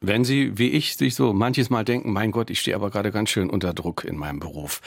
Wenn Sie, wie ich, sich so manches Mal denken, mein Gott, ich stehe aber gerade ganz schön unter Druck in meinem Beruf,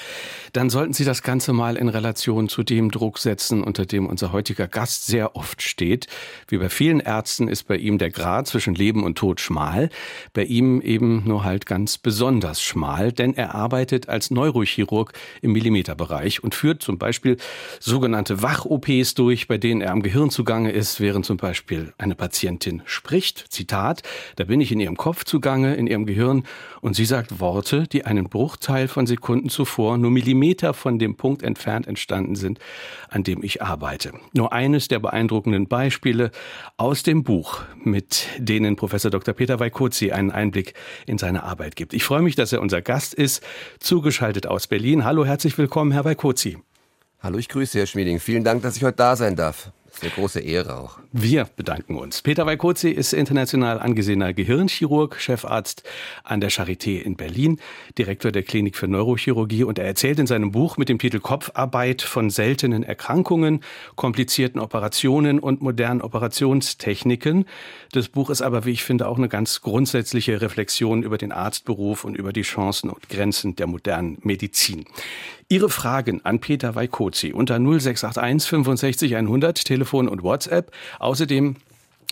dann sollten Sie das Ganze mal in Relation zu dem Druck setzen, unter dem unser heutiger Gast sehr oft steht. Wie bei vielen Ärzten ist bei ihm der Grad zwischen Leben und Tod schmal, bei ihm eben nur halt ganz besonders schmal, denn er arbeitet als Neurochirurg im Millimeterbereich und führt zum Beispiel sogenannte Wach-OPs durch, bei denen er am Gehirn zugange ist, während zum Beispiel eine Patientin spricht. Zitat, da bin ich in ihrem Kopf zugange, in ihrem Gehirn, und sie sagt Worte, die einen Bruchteil von Sekunden zuvor nur Millimeter von dem Punkt entfernt entstanden sind, an dem ich arbeite. Nur eines der beeindruckenden Beispiele aus dem Buch, mit denen Professor Dr. Peter Weikozi einen Einblick in seine Arbeit gibt. Ich freue mich, dass er unser Gast ist, zugeschaltet aus Berlin. Hallo, herzlich willkommen, Herr Weikozi. Hallo, ich grüße Herr Schmieding. Vielen Dank, dass ich heute da sein darf. Eine große Ehre auch. Wir bedanken uns. Peter Weikozi ist international angesehener Gehirnchirurg, Chefarzt an der Charité in Berlin, Direktor der Klinik für Neurochirurgie und er erzählt in seinem Buch mit dem Titel Kopfarbeit von seltenen Erkrankungen, komplizierten Operationen und modernen Operationstechniken. Das Buch ist aber, wie ich finde, auch eine ganz grundsätzliche Reflexion über den Arztberuf und über die Chancen und Grenzen der modernen Medizin. Ihre Fragen an Peter Weikozi unter 0681 65 100 Telefon und WhatsApp. Außerdem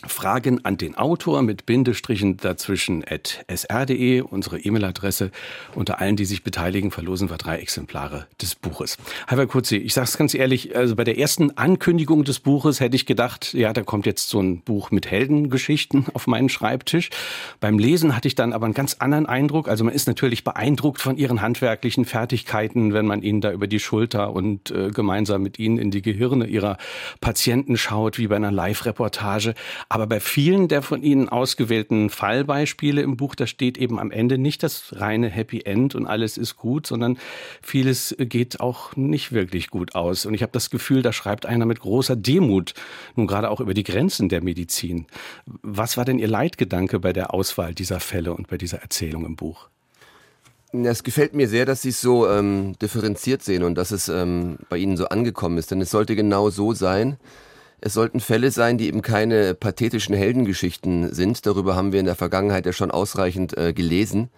Fragen an den Autor mit Bindestrichen dazwischen at sr.de, unsere E-Mail-Adresse. Unter allen, die sich beteiligen, verlosen wir drei Exemplare des Buches. Halber Kurzi, ich sage es ganz ehrlich, also bei der ersten Ankündigung des Buches hätte ich gedacht, ja, da kommt jetzt so ein Buch mit Heldengeschichten auf meinen Schreibtisch. Beim Lesen hatte ich dann aber einen ganz anderen Eindruck. Also man ist natürlich beeindruckt von ihren handwerklichen Fertigkeiten, wenn man ihnen da über die Schulter und äh, gemeinsam mit ihnen in die Gehirne ihrer Patienten schaut, wie bei einer Live-Reportage. Aber bei vielen der von Ihnen ausgewählten Fallbeispiele im Buch, da steht eben am Ende nicht das reine Happy End und alles ist gut, sondern vieles geht auch nicht wirklich gut aus. Und ich habe das Gefühl, da schreibt einer mit großer Demut, nun gerade auch über die Grenzen der Medizin. Was war denn Ihr Leitgedanke bei der Auswahl dieser Fälle und bei dieser Erzählung im Buch? Es gefällt mir sehr, dass Sie es so ähm, differenziert sehen und dass es ähm, bei Ihnen so angekommen ist. Denn es sollte genau so sein, es sollten Fälle sein, die eben keine pathetischen Heldengeschichten sind. Darüber haben wir in der Vergangenheit ja schon ausreichend äh, gelesen.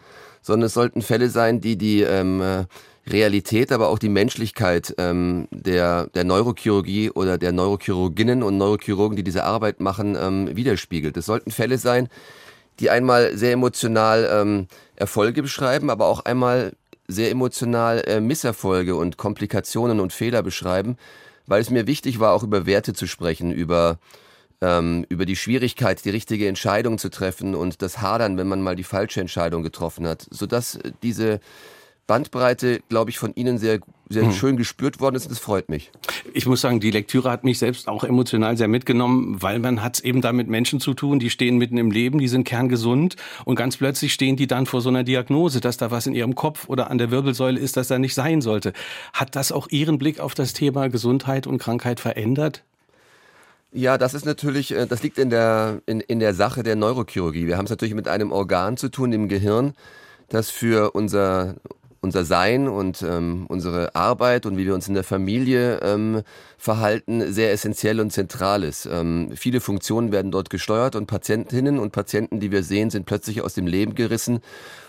Sondern es sollten Fälle sein, die die ähm, äh, Realität, aber auch die Menschlichkeit ähm, der, der Neurochirurgie oder der Neurochirurginnen und Neurochirurgen, die diese Arbeit machen, ähm, widerspiegelt. Es sollten Fälle sein, die einmal sehr emotional ähm, Erfolge beschreiben, aber auch einmal sehr emotional äh, Misserfolge und Komplikationen und Fehler beschreiben weil es mir wichtig war, auch über Werte zu sprechen, über ähm, über die Schwierigkeit, die richtige Entscheidung zu treffen und das Hadern, wenn man mal die falsche Entscheidung getroffen hat, sodass diese Bandbreite, glaube ich, von Ihnen sehr, sehr hm. schön gespürt worden ist und das freut mich. Ich muss sagen, die Lektüre hat mich selbst auch emotional sehr mitgenommen, weil man hat es eben da mit Menschen zu tun, die stehen mitten im Leben, die sind kerngesund und ganz plötzlich stehen die dann vor so einer Diagnose, dass da was in ihrem Kopf oder an der Wirbelsäule ist, das da nicht sein sollte. Hat das auch Ihren Blick auf das Thema Gesundheit und Krankheit verändert? Ja, das ist natürlich, äh, das liegt in der, in, in der Sache der Neurochirurgie. Wir haben es natürlich mit einem Organ zu tun im Gehirn, das für unser, unser Sein und ähm, unsere Arbeit und wie wir uns in der Familie ähm, verhalten sehr essentiell und zentral ist. Ähm, viele Funktionen werden dort gesteuert und Patientinnen und Patienten, die wir sehen, sind plötzlich aus dem Leben gerissen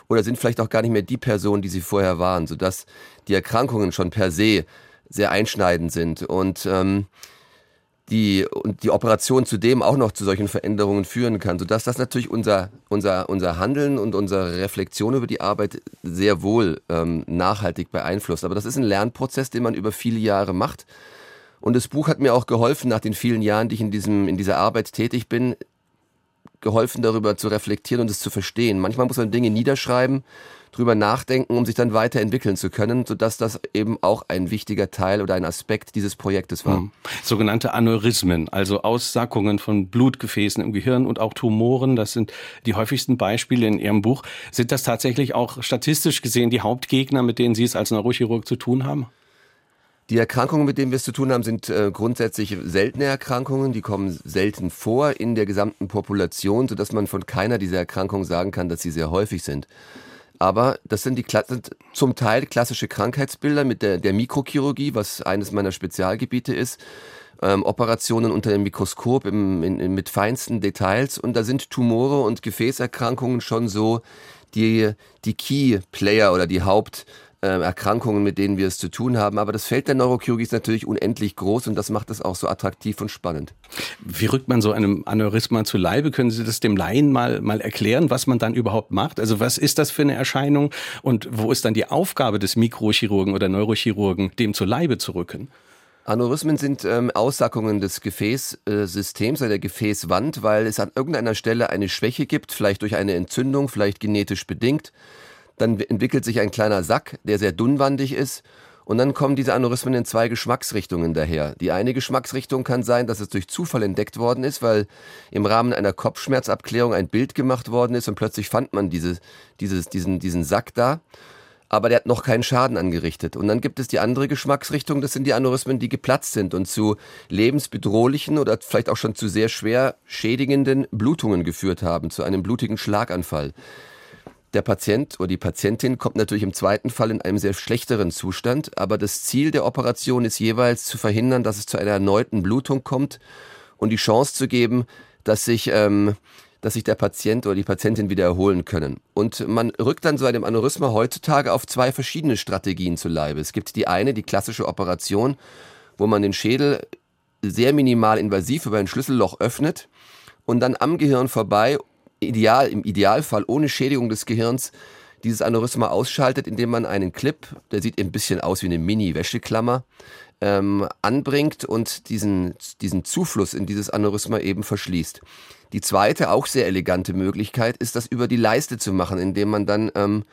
oder sind vielleicht auch gar nicht mehr die Person, die sie vorher waren, sodass die Erkrankungen schon per se sehr einschneidend sind. Und ähm, die, und die Operation zudem auch noch zu solchen Veränderungen führen kann, sodass das natürlich unser, unser, unser Handeln und unsere Reflexion über die Arbeit sehr wohl ähm, nachhaltig beeinflusst. Aber das ist ein Lernprozess, den man über viele Jahre macht. Und das Buch hat mir auch geholfen, nach den vielen Jahren, die ich in, diesem, in dieser Arbeit tätig bin, geholfen, darüber zu reflektieren und es zu verstehen. Manchmal muss man Dinge niederschreiben drüber nachdenken, um sich dann weiterentwickeln zu können, sodass das eben auch ein wichtiger Teil oder ein Aspekt dieses Projektes war. Hm. Sogenannte Aneurysmen, also Aussackungen von Blutgefäßen im Gehirn und auch Tumoren, das sind die häufigsten Beispiele in Ihrem Buch. Sind das tatsächlich auch statistisch gesehen die Hauptgegner, mit denen Sie es als Neurochirurg zu tun haben? Die Erkrankungen, mit denen wir es zu tun haben, sind äh, grundsätzlich seltene Erkrankungen. Die kommen selten vor in der gesamten Population, sodass man von keiner dieser Erkrankungen sagen kann, dass sie sehr häufig sind. Aber das sind, die, sind zum Teil klassische Krankheitsbilder mit der, der Mikrochirurgie, was eines meiner Spezialgebiete ist. Ähm, Operationen unter dem Mikroskop im, in, in, mit feinsten Details. Und da sind Tumore und Gefäßerkrankungen schon so die, die Key Player oder die Haupt, Erkrankungen, mit denen wir es zu tun haben. Aber das Feld der Neurochirurgie ist natürlich unendlich groß und das macht es auch so attraktiv und spannend. Wie rückt man so einem Aneurysma zu Leibe? Können Sie das dem Laien mal, mal erklären, was man dann überhaupt macht? Also was ist das für eine Erscheinung und wo ist dann die Aufgabe des Mikrochirurgen oder Neurochirurgen, dem zu Leibe zu rücken? Aneurysmen sind ähm, Aussackungen des Gefäßsystems oder der Gefäßwand, weil es an irgendeiner Stelle eine Schwäche gibt, vielleicht durch eine Entzündung, vielleicht genetisch bedingt. Dann entwickelt sich ein kleiner Sack, der sehr dünnwandig ist. Und dann kommen diese Aneurysmen in zwei Geschmacksrichtungen daher. Die eine Geschmacksrichtung kann sein, dass es durch Zufall entdeckt worden ist, weil im Rahmen einer Kopfschmerzabklärung ein Bild gemacht worden ist und plötzlich fand man diese, dieses, diesen, diesen Sack da. Aber der hat noch keinen Schaden angerichtet. Und dann gibt es die andere Geschmacksrichtung, das sind die Aneurysmen, die geplatzt sind und zu lebensbedrohlichen oder vielleicht auch schon zu sehr schwer schädigenden Blutungen geführt haben, zu einem blutigen Schlaganfall. Der Patient oder die Patientin kommt natürlich im zweiten Fall in einem sehr schlechteren Zustand, aber das Ziel der Operation ist jeweils zu verhindern, dass es zu einer erneuten Blutung kommt und die Chance zu geben, dass sich, ähm, dass sich der Patient oder die Patientin wieder erholen können. Und man rückt dann so einem Aneurysma heutzutage auf zwei verschiedene Strategien zu Leibe. Es gibt die eine, die klassische Operation, wo man den Schädel sehr minimal invasiv über ein Schlüsselloch öffnet und dann am Gehirn vorbei ideal, im Idealfall ohne Schädigung des Gehirns dieses Aneurysma ausschaltet, indem man einen Clip, der sieht ein bisschen aus wie eine Mini-Wäscheklammer, ähm, anbringt und diesen, diesen Zufluss in dieses Aneurysma eben verschließt. Die zweite, auch sehr elegante Möglichkeit ist, das über die Leiste zu machen, indem man dann ähm,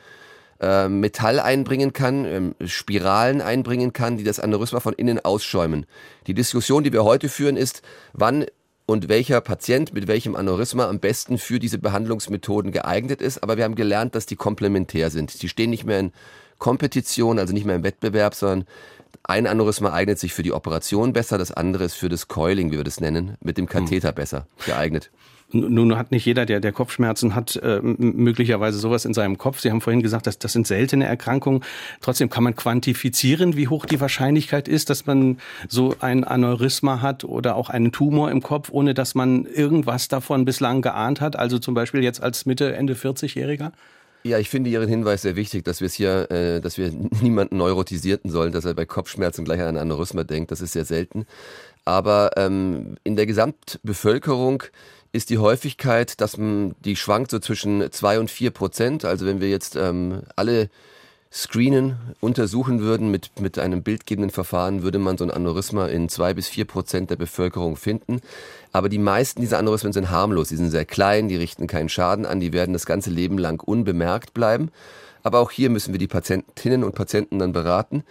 äh, Metall einbringen kann, ähm, Spiralen einbringen kann, die das Aneurysma von innen ausschäumen. Die Diskussion, die wir heute führen, ist, wann und welcher Patient mit welchem Aneurysma am besten für diese Behandlungsmethoden geeignet ist. Aber wir haben gelernt, dass die komplementär sind. Die stehen nicht mehr in Kompetition, also nicht mehr im Wettbewerb, sondern ein Aneurysma eignet sich für die Operation besser, das andere ist für das Coiling, wie wir das nennen, mit dem Katheter hm. besser geeignet. Nun hat nicht jeder, der, der Kopfschmerzen hat, äh, möglicherweise sowas in seinem Kopf. Sie haben vorhin gesagt, dass das sind seltene Erkrankungen. Trotzdem kann man quantifizieren, wie hoch die Wahrscheinlichkeit ist, dass man so ein Aneurysma hat oder auch einen Tumor im Kopf, ohne dass man irgendwas davon bislang geahnt hat. Also zum Beispiel jetzt als Mitte, Ende 40-Jähriger? Ja, ich finde Ihren Hinweis sehr wichtig, dass wir es hier, äh, dass wir niemanden neurotisierten sollen, dass er bei Kopfschmerzen gleich an ein Aneurysma denkt. Das ist sehr selten. Aber ähm, in der Gesamtbevölkerung ist die Häufigkeit, dass man, die schwankt so zwischen zwei und vier Prozent. Also wenn wir jetzt ähm, alle screenen, untersuchen würden mit, mit einem bildgebenden Verfahren, würde man so ein Aneurysma in zwei bis vier Prozent der Bevölkerung finden. Aber die meisten dieser Aneurysmen sind harmlos. Die sind sehr klein, die richten keinen Schaden an, die werden das ganze Leben lang unbemerkt bleiben. Aber auch hier müssen wir die Patientinnen und Patienten dann beraten.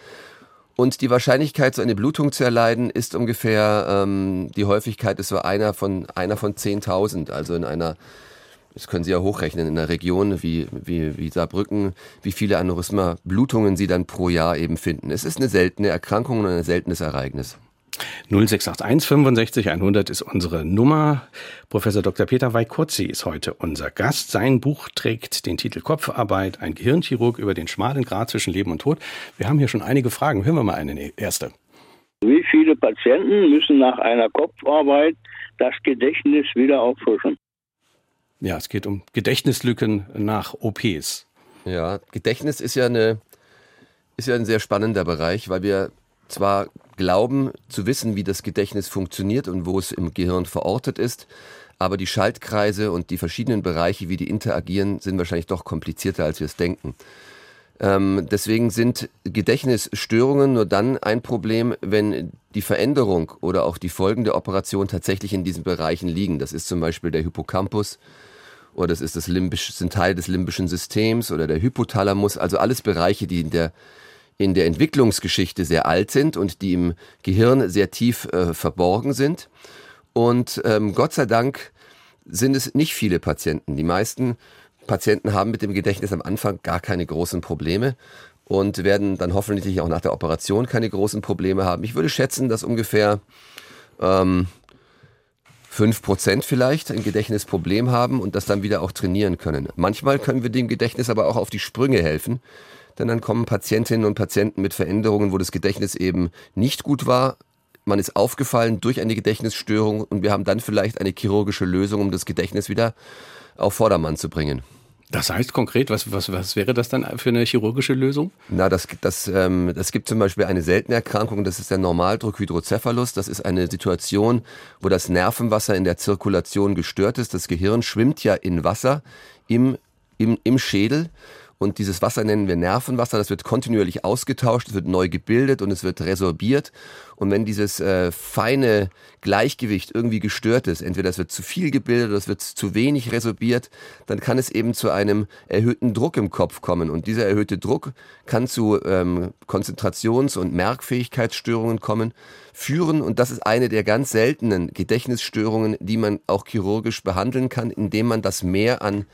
Und die Wahrscheinlichkeit, so eine Blutung zu erleiden, ist ungefähr, ähm, die Häufigkeit ist so einer von, einer von 10.000. Also in einer, das können Sie ja hochrechnen, in einer Region wie, wie, wie Saarbrücken, wie viele Aneurysma-Blutungen Sie dann pro Jahr eben finden. Es ist eine seltene Erkrankung und ein seltenes Ereignis. 0681 65 100 ist unsere Nummer. Professor Dr. Peter Weikotzi ist heute unser Gast. Sein Buch trägt den Titel Kopfarbeit, ein Gehirnchirurg über den schmalen Grat zwischen Leben und Tod. Wir haben hier schon einige Fragen. Hören wir mal eine erste. Wie viele Patienten müssen nach einer Kopfarbeit das Gedächtnis wieder auffrischen? Ja, es geht um Gedächtnislücken nach OPs. Ja, Gedächtnis ist ja eine ist ja ein sehr spannender Bereich, weil wir zwar glauben zu wissen, wie das Gedächtnis funktioniert und wo es im Gehirn verortet ist, aber die Schaltkreise und die verschiedenen Bereiche, wie die interagieren, sind wahrscheinlich doch komplizierter, als wir es denken. Ähm, deswegen sind Gedächtnisstörungen nur dann ein Problem, wenn die Veränderung oder auch die Folgen der Operation tatsächlich in diesen Bereichen liegen. Das ist zum Beispiel der Hippocampus oder das ist das limbisch, sind Teil des limbischen Systems oder der Hypothalamus, also alles Bereiche, die in der in der Entwicklungsgeschichte sehr alt sind und die im Gehirn sehr tief äh, verborgen sind. Und ähm, Gott sei Dank sind es nicht viele Patienten. Die meisten Patienten haben mit dem Gedächtnis am Anfang gar keine großen Probleme und werden dann hoffentlich auch nach der Operation keine großen Probleme haben. Ich würde schätzen, dass ungefähr ähm, fünf Prozent vielleicht ein Gedächtnisproblem haben und das dann wieder auch trainieren können. Manchmal können wir dem Gedächtnis aber auch auf die Sprünge helfen, denn dann kommen Patientinnen und Patienten mit Veränderungen, wo das Gedächtnis eben nicht gut war. Man ist aufgefallen durch eine Gedächtnisstörung und wir haben dann vielleicht eine chirurgische Lösung, um das Gedächtnis wieder auf Vordermann zu bringen. Das heißt konkret, was, was, was wäre das dann für eine chirurgische Lösung? Na, das, das, ähm, das gibt zum Beispiel eine seltene Erkrankung, das ist der Normaldruckhydrocephalus. Das ist eine Situation, wo das Nervenwasser in der Zirkulation gestört ist. Das Gehirn schwimmt ja in Wasser im, im, im Schädel und dieses Wasser nennen wir Nervenwasser. Das wird kontinuierlich ausgetauscht, es wird neu gebildet und es wird resorbiert. Und wenn dieses äh, feine Gleichgewicht irgendwie gestört ist, entweder es wird zu viel gebildet oder es wird zu wenig resorbiert, dann kann es eben zu einem erhöhten Druck im Kopf kommen. Und dieser erhöhte Druck kann zu ähm, Konzentrations- und Merkfähigkeitsstörungen kommen, führen. Und das ist eine der ganz seltenen Gedächtnisstörungen, die man auch chirurgisch behandeln kann, indem man das Mehr an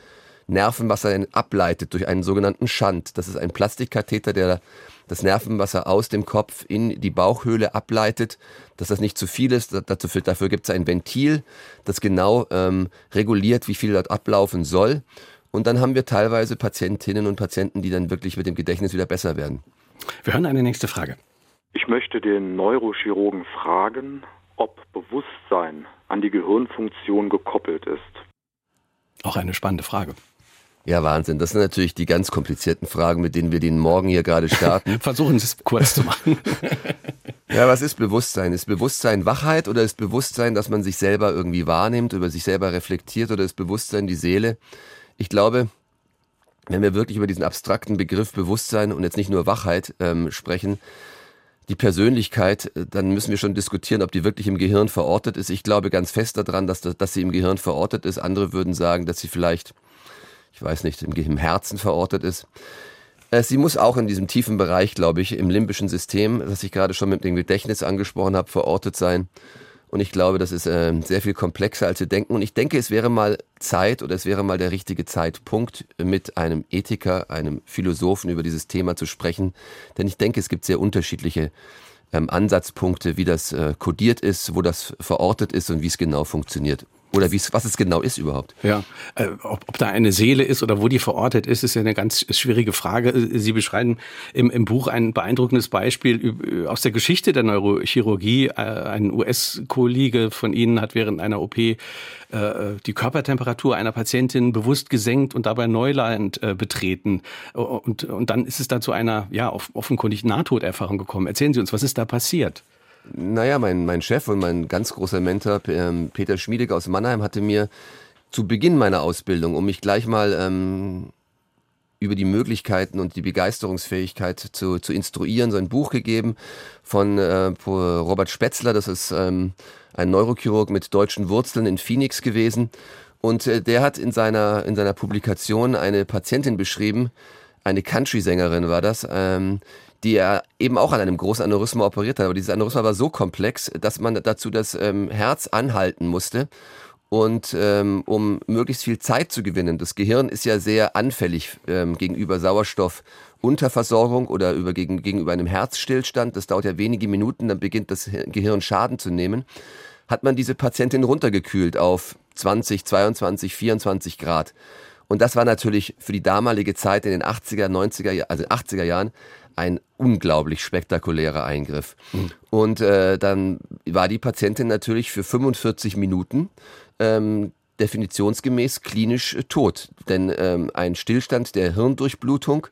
Nervenwasser ableitet durch einen sogenannten Schand. Das ist ein Plastikkatheter, der das Nervenwasser aus dem Kopf in die Bauchhöhle ableitet, dass das nicht zu viel ist. Dafür, dafür gibt es ein Ventil, das genau ähm, reguliert, wie viel dort ablaufen soll. Und dann haben wir teilweise Patientinnen und Patienten, die dann wirklich mit dem Gedächtnis wieder besser werden. Wir hören eine nächste Frage. Ich möchte den Neurochirurgen fragen, ob Bewusstsein an die Gehirnfunktion gekoppelt ist. Auch eine spannende Frage. Ja, Wahnsinn. Das sind natürlich die ganz komplizierten Fragen, mit denen wir den Morgen hier gerade starten. Versuchen Sie es kurz zu machen. ja, was ist Bewusstsein? Ist Bewusstsein Wachheit oder ist Bewusstsein, dass man sich selber irgendwie wahrnimmt, über sich selber reflektiert oder ist Bewusstsein die Seele? Ich glaube, wenn wir wirklich über diesen abstrakten Begriff Bewusstsein und jetzt nicht nur Wachheit ähm, sprechen, die Persönlichkeit, äh, dann müssen wir schon diskutieren, ob die wirklich im Gehirn verortet ist. Ich glaube ganz fest daran, dass, dass sie im Gehirn verortet ist. Andere würden sagen, dass sie vielleicht ich weiß nicht, im, Herzen verortet ist. Äh, sie muss auch in diesem tiefen Bereich, glaube ich, im limbischen System, das ich gerade schon mit dem Gedächtnis angesprochen habe, verortet sein. Und ich glaube, das ist äh, sehr viel komplexer, als wir denken. Und ich denke, es wäre mal Zeit oder es wäre mal der richtige Zeitpunkt, mit einem Ethiker, einem Philosophen über dieses Thema zu sprechen. Denn ich denke, es gibt sehr unterschiedliche ähm, Ansatzpunkte, wie das äh, kodiert ist, wo das verortet ist und wie es genau funktioniert. Oder wie was es genau ist überhaupt. Ja, äh, ob, ob da eine Seele ist oder wo die verortet ist, ist ja eine ganz schwierige Frage. Sie beschreiben im, im Buch ein beeindruckendes Beispiel aus der Geschichte der Neurochirurgie. Äh, ein US-Kollege von Ihnen hat während einer OP äh, die Körpertemperatur einer Patientin bewusst gesenkt und dabei Neuland äh, betreten. Und, und dann ist es da zu einer, ja, offenkundig Nahtoderfahrung gekommen. Erzählen Sie uns, was ist da passiert? Naja, mein, mein Chef und mein ganz großer Mentor, ähm, Peter Schmiedek aus Mannheim, hatte mir zu Beginn meiner Ausbildung, um mich gleich mal ähm, über die Möglichkeiten und die Begeisterungsfähigkeit zu, zu instruieren, so ein Buch gegeben von äh, Robert Spetzler, das ist ähm, ein Neurochirurg mit deutschen Wurzeln in Phoenix gewesen. Und äh, der hat in seiner, in seiner Publikation eine Patientin beschrieben, eine Country-Sängerin war das, ähm, die er eben auch an einem großen Aneurysma operiert hat. Aber dieses Aneurysma war so komplex, dass man dazu das ähm, Herz anhalten musste. Und ähm, um möglichst viel Zeit zu gewinnen, das Gehirn ist ja sehr anfällig ähm, gegenüber Sauerstoffunterversorgung oder über, gegen, gegenüber einem Herzstillstand. Das dauert ja wenige Minuten, dann beginnt das Gehirn Schaden zu nehmen. Hat man diese Patientin runtergekühlt auf 20, 22, 24 Grad. Und das war natürlich für die damalige Zeit in den 80er, 90er, also 80er Jahren ein unglaublich spektakulärer Eingriff. Mhm. Und äh, dann war die Patientin natürlich für 45 Minuten ähm, definitionsgemäß klinisch äh, tot. Denn ähm, ein Stillstand der Hirndurchblutung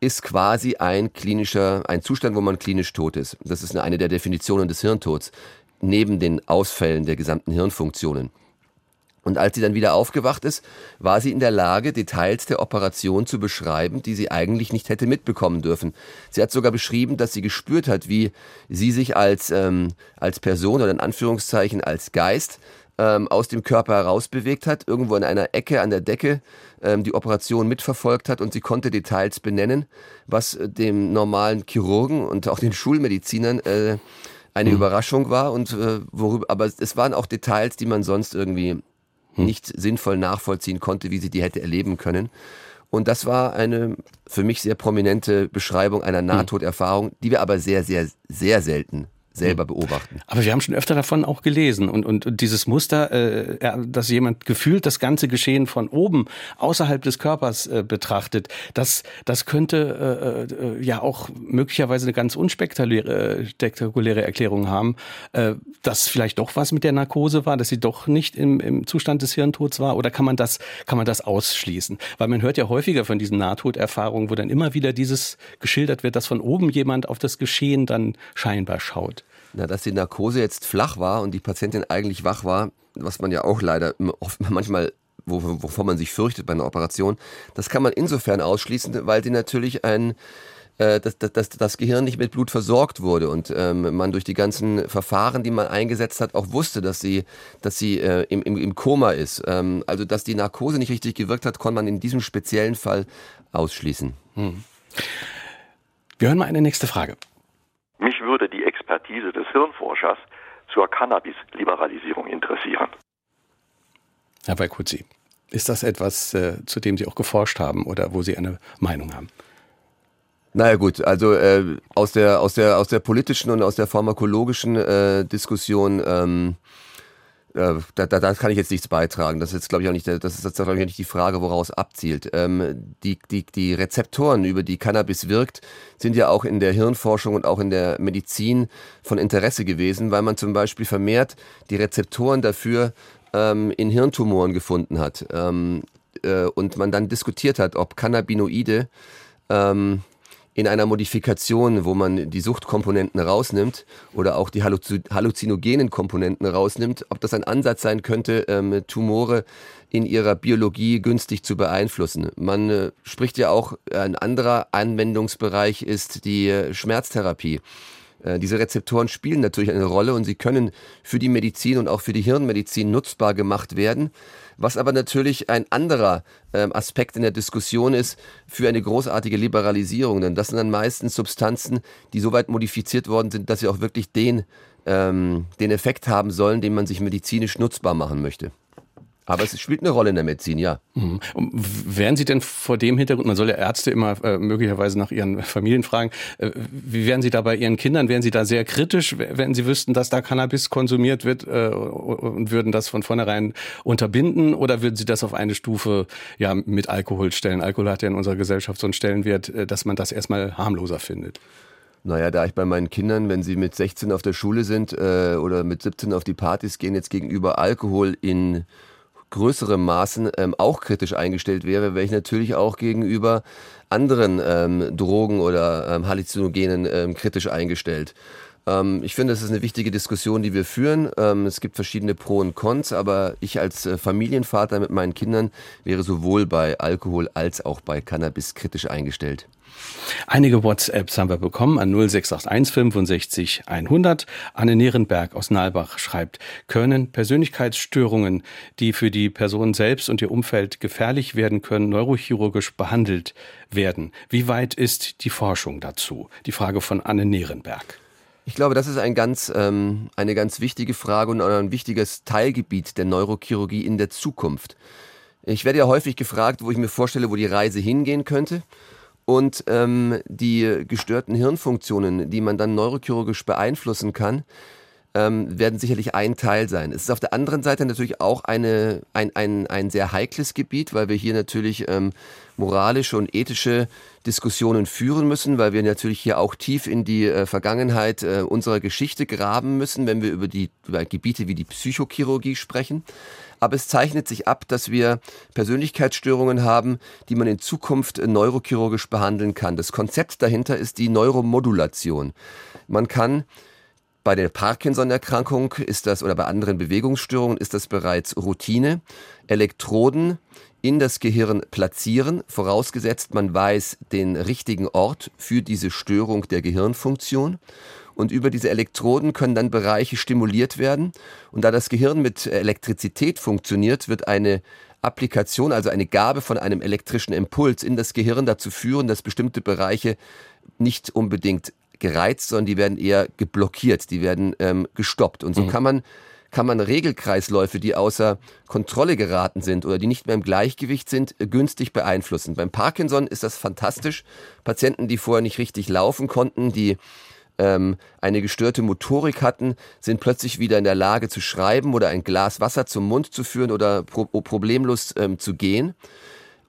ist quasi ein klinischer, ein Zustand, wo man klinisch tot ist. Das ist eine der Definitionen des Hirntods, neben den Ausfällen der gesamten Hirnfunktionen. Und als sie dann wieder aufgewacht ist, war sie in der Lage, Details der Operation zu beschreiben, die sie eigentlich nicht hätte mitbekommen dürfen. Sie hat sogar beschrieben, dass sie gespürt hat, wie sie sich als, ähm, als Person oder in Anführungszeichen als Geist ähm, aus dem Körper herausbewegt hat, irgendwo in einer Ecke an der Decke ähm, die Operation mitverfolgt hat und sie konnte Details benennen, was dem normalen Chirurgen und auch den Schulmedizinern äh, eine mhm. Überraschung war und äh, worüber, aber es waren auch Details, die man sonst irgendwie. Nicht sinnvoll nachvollziehen konnte, wie sie die hätte erleben können. Und das war eine für mich sehr prominente Beschreibung einer hm. Nahtoderfahrung, die wir aber sehr, sehr, sehr selten selber beobachten. Aber wir haben schon öfter davon auch gelesen und, und, und dieses Muster, äh, dass jemand gefühlt das ganze Geschehen von oben außerhalb des Körpers äh, betrachtet, das, das könnte äh, äh, ja auch möglicherweise eine ganz unspektakuläre spektakuläre Erklärung haben, äh, dass vielleicht doch was mit der Narkose war, dass sie doch nicht im, im Zustand des Hirntods war oder kann man das, kann man das ausschließen? Weil man hört ja häufiger von diesen Nahtoderfahrungen, wo dann immer wieder dieses geschildert wird, dass von oben jemand auf das Geschehen dann scheinbar schaut. Na, dass die Narkose jetzt flach war und die Patientin eigentlich wach war, was man ja auch leider oft, manchmal wovor man sich fürchtet bei einer Operation, das kann man insofern ausschließen, weil sie natürlich ein äh, dass, dass das Gehirn nicht mit Blut versorgt wurde und ähm, man durch die ganzen Verfahren, die man eingesetzt hat, auch wusste, dass sie, dass sie äh, im, im, im Koma ist. Ähm, also dass die Narkose nicht richtig gewirkt hat, konnte man in diesem speziellen Fall ausschließen. Hm. Wir hören mal eine nächste Frage. Expertise des Hirnforschers zur Cannabis-Liberalisierung interessieren. Herr Weikutzi, ist das etwas, äh, zu dem Sie auch geforscht haben oder wo Sie eine Meinung haben? Naja gut, also äh, aus der aus der aus der politischen und aus der pharmakologischen äh, Diskussion ähm, äh, da, da, da kann ich jetzt nichts beitragen. Das ist jetzt glaube ich auch nicht das ist jetzt glaube ich nicht die Frage, woraus abzielt. Ähm, die die die Rezeptoren, über die Cannabis wirkt, sind ja auch in der Hirnforschung und auch in der Medizin von Interesse gewesen, weil man zum Beispiel vermehrt die Rezeptoren dafür ähm, in Hirntumoren gefunden hat ähm, äh, und man dann diskutiert hat, ob Cannabinoide ähm, in einer Modifikation, wo man die Suchtkomponenten rausnimmt oder auch die halluzinogenen Komponenten rausnimmt, ob das ein Ansatz sein könnte, ähm, Tumore in ihrer Biologie günstig zu beeinflussen. Man äh, spricht ja auch, ein anderer Anwendungsbereich ist die äh, Schmerztherapie. Äh, diese Rezeptoren spielen natürlich eine Rolle und sie können für die Medizin und auch für die Hirnmedizin nutzbar gemacht werden. Was aber natürlich ein anderer ähm, Aspekt in der Diskussion ist für eine großartige Liberalisierung. Denn das sind dann meistens Substanzen, die so weit modifiziert worden sind, dass sie auch wirklich den, ähm, den Effekt haben sollen, den man sich medizinisch nutzbar machen möchte. Aber es spielt eine Rolle in der Medizin, ja. Mhm. Wären Sie denn vor dem Hintergrund, man soll ja Ärzte immer äh, möglicherweise nach ihren Familien fragen, äh, wie wären Sie da bei Ihren Kindern? Wären Sie da sehr kritisch, wenn Sie wüssten, dass da Cannabis konsumiert wird äh, und würden das von vornherein unterbinden? Oder würden Sie das auf eine Stufe ja, mit Alkohol stellen? Alkohol hat ja in unserer Gesellschaft so einen Stellenwert, äh, dass man das erstmal harmloser findet. Naja, da ich bei meinen Kindern, wenn sie mit 16 auf der Schule sind äh, oder mit 17 auf die Partys gehen, jetzt gegenüber Alkohol in größerem Maßen ähm, auch kritisch eingestellt wäre, wäre ich natürlich auch gegenüber anderen ähm, Drogen oder ähm, Halluzinogenen ähm, kritisch eingestellt. Ähm, ich finde, es ist eine wichtige Diskussion, die wir führen. Ähm, es gibt verschiedene Pro und Cons, aber ich als äh, Familienvater mit meinen Kindern wäre sowohl bei Alkohol als auch bei Cannabis kritisch eingestellt. Einige WhatsApps haben wir bekommen an 0681 65 100. Anne Nierenberg aus Nalbach schreibt, können Persönlichkeitsstörungen, die für die Person selbst und ihr Umfeld gefährlich werden können, neurochirurgisch behandelt werden? Wie weit ist die Forschung dazu? Die Frage von Anne Nierenberg. Ich glaube, das ist ein ganz, ähm, eine ganz wichtige Frage und ein wichtiges Teilgebiet der Neurochirurgie in der Zukunft. Ich werde ja häufig gefragt, wo ich mir vorstelle, wo die Reise hingehen könnte. Und ähm, die gestörten Hirnfunktionen, die man dann neurochirurgisch beeinflussen kann, ähm, werden sicherlich ein Teil sein. Es ist auf der anderen Seite natürlich auch eine, ein, ein, ein sehr heikles Gebiet, weil wir hier natürlich ähm, moralische und ethische Diskussionen führen müssen, weil wir natürlich hier auch tief in die äh, Vergangenheit äh, unserer Geschichte graben müssen, wenn wir über die über Gebiete wie die Psychochirurgie sprechen aber es zeichnet sich ab, dass wir Persönlichkeitsstörungen haben, die man in Zukunft neurochirurgisch behandeln kann. Das Konzept dahinter ist die Neuromodulation. Man kann bei der Parkinson-Erkrankung ist das oder bei anderen Bewegungsstörungen ist das bereits Routine. Elektroden in das Gehirn platzieren, vorausgesetzt man weiß den richtigen Ort für diese Störung der Gehirnfunktion und über diese Elektroden können dann Bereiche stimuliert werden. Und da das Gehirn mit Elektrizität funktioniert, wird eine Applikation, also eine Gabe von einem elektrischen Impuls in das Gehirn dazu führen, dass bestimmte Bereiche nicht unbedingt gereizt, sondern die werden eher geblockiert, die werden ähm, gestoppt. Und so mhm. kann man kann man Regelkreisläufe, die außer Kontrolle geraten sind oder die nicht mehr im Gleichgewicht sind, günstig beeinflussen. Beim Parkinson ist das fantastisch. Patienten, die vorher nicht richtig laufen konnten, die ähm, eine gestörte Motorik hatten, sind plötzlich wieder in der Lage zu schreiben oder ein Glas Wasser zum Mund zu führen oder pro problemlos ähm, zu gehen.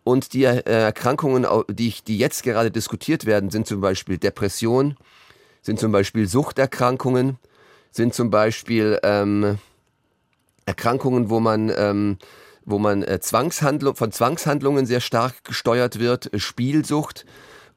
Und die äh, Erkrankungen, die, die jetzt gerade diskutiert werden, sind zum Beispiel Depression, sind zum Beispiel Suchterkrankungen, sind zum Beispiel ähm, Erkrankungen, wo man ähm, wo man äh, Zwangshandlung, von Zwangshandlungen sehr stark gesteuert wird, äh, Spielsucht.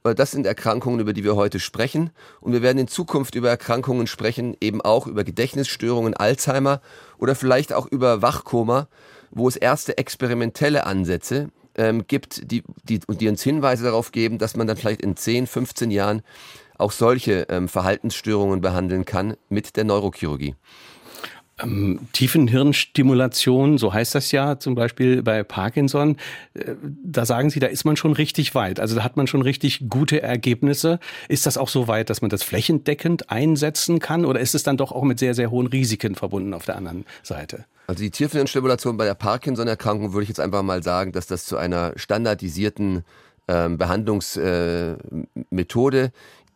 Äh, das sind Erkrankungen, über die wir heute sprechen. Und wir werden in Zukunft über Erkrankungen sprechen, eben auch über Gedächtnisstörungen, Alzheimer oder vielleicht auch über Wachkoma, wo es erste experimentelle Ansätze ähm, gibt, die, die, die uns Hinweise darauf geben, dass man dann vielleicht in 10, 15 Jahren auch solche ähm, Verhaltensstörungen behandeln kann mit der Neurochirurgie. Ähm, Tiefenhirnstimulation, so heißt das ja zum Beispiel bei Parkinson, äh, da sagen Sie, da ist man schon richtig weit. Also da hat man schon richtig gute Ergebnisse. Ist das auch so weit, dass man das flächendeckend einsetzen kann oder ist es dann doch auch mit sehr, sehr hohen Risiken verbunden auf der anderen Seite? Also die Tiefenhirnstimulation bei der Parkinson-Erkrankung würde ich jetzt einfach mal sagen, dass das zu einer standardisierten ähm, Behandlungsmethode äh,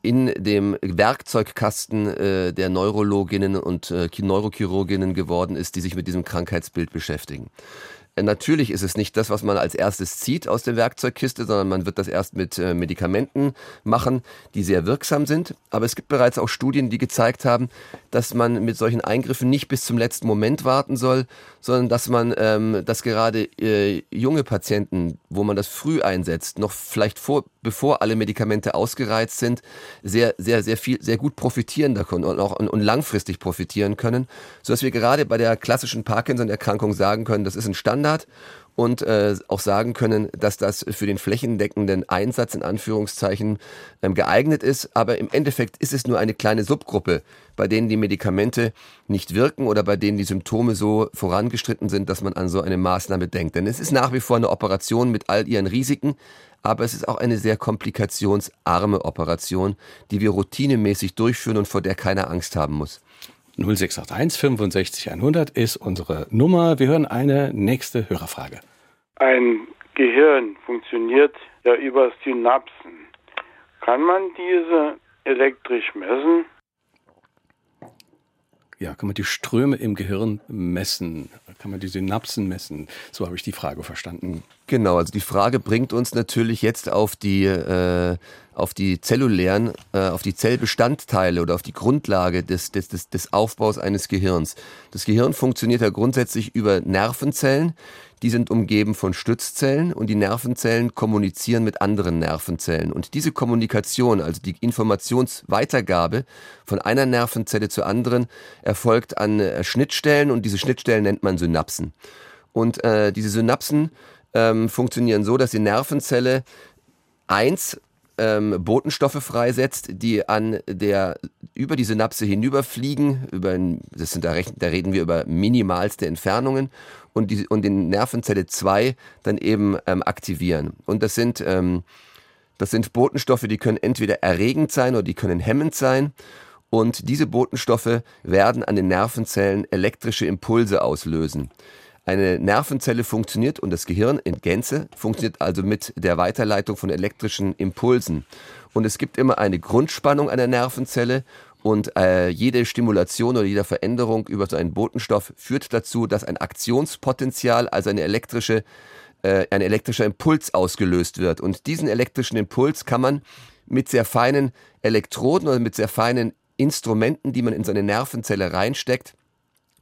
in dem Werkzeugkasten äh, der Neurologinnen und äh, Neurochirurginnen geworden ist, die sich mit diesem Krankheitsbild beschäftigen. Äh, natürlich ist es nicht das, was man als erstes zieht aus der Werkzeugkiste, sondern man wird das erst mit äh, Medikamenten machen, die sehr wirksam sind. Aber es gibt bereits auch Studien, die gezeigt haben, dass man mit solchen Eingriffen nicht bis zum letzten Moment warten soll, sondern dass man, ähm, dass gerade äh, junge Patienten, wo man das früh einsetzt, noch vielleicht vor, bevor alle Medikamente ausgereizt sind, sehr, sehr, sehr viel, sehr gut profitieren davon und auch und, und langfristig profitieren können, sodass wir gerade bei der klassischen Parkinson-Erkrankung sagen können, das ist ein Standard und äh, auch sagen können, dass das für den flächendeckenden Einsatz in Anführungszeichen ähm, geeignet ist. Aber im Endeffekt ist es nur eine kleine Subgruppe, bei denen die Medikamente nicht wirken oder bei denen die Symptome so vorangestritten sind, dass man an so eine Maßnahme denkt. Denn es ist nach wie vor eine Operation mit all ihren Risiken, aber es ist auch eine sehr komplikationsarme Operation, die wir routinemäßig durchführen und vor der keiner Angst haben muss. 0681 65 100 ist unsere Nummer. Wir hören eine nächste Hörerfrage. Ein Gehirn funktioniert ja über Synapsen. Kann man diese elektrisch messen? Ja, kann man die Ströme im Gehirn messen? Kann man die Synapsen messen? So habe ich die Frage verstanden. Genau, also die Frage bringt uns natürlich jetzt auf die äh, auf die zellulären, äh, auf die Zellbestandteile oder auf die Grundlage des, des, des, des Aufbaus eines Gehirns. Das Gehirn funktioniert ja grundsätzlich über Nervenzellen. Die sind umgeben von Stützzellen und die Nervenzellen kommunizieren mit anderen Nervenzellen. Und diese Kommunikation, also die Informationsweitergabe von einer Nervenzelle zur anderen, erfolgt an äh, Schnittstellen und diese Schnittstellen nennt man Synapsen. Und äh, diese Synapsen ähm, funktionieren so, dass die Nervenzelle eins ähm, Botenstoffe freisetzt, die an der über die Synapse hinüberfliegen. Über, das sind da, da reden wir über minimalste Entfernungen und die und den Nervenzelle 2 dann eben ähm, aktivieren. Und das sind ähm, das sind Botenstoffe, die können entweder erregend sein oder die können hemmend sein. Und diese Botenstoffe werden an den Nervenzellen elektrische Impulse auslösen. Eine Nervenzelle funktioniert und das Gehirn in Gänze funktioniert also mit der Weiterleitung von elektrischen Impulsen. Und es gibt immer eine Grundspannung einer Nervenzelle und äh, jede Stimulation oder jede Veränderung über so einen Botenstoff führt dazu, dass ein Aktionspotenzial, also eine elektrische, äh, ein elektrischer Impuls ausgelöst wird. Und diesen elektrischen Impuls kann man mit sehr feinen Elektroden oder mit sehr feinen Instrumenten, die man in seine Nervenzelle reinsteckt,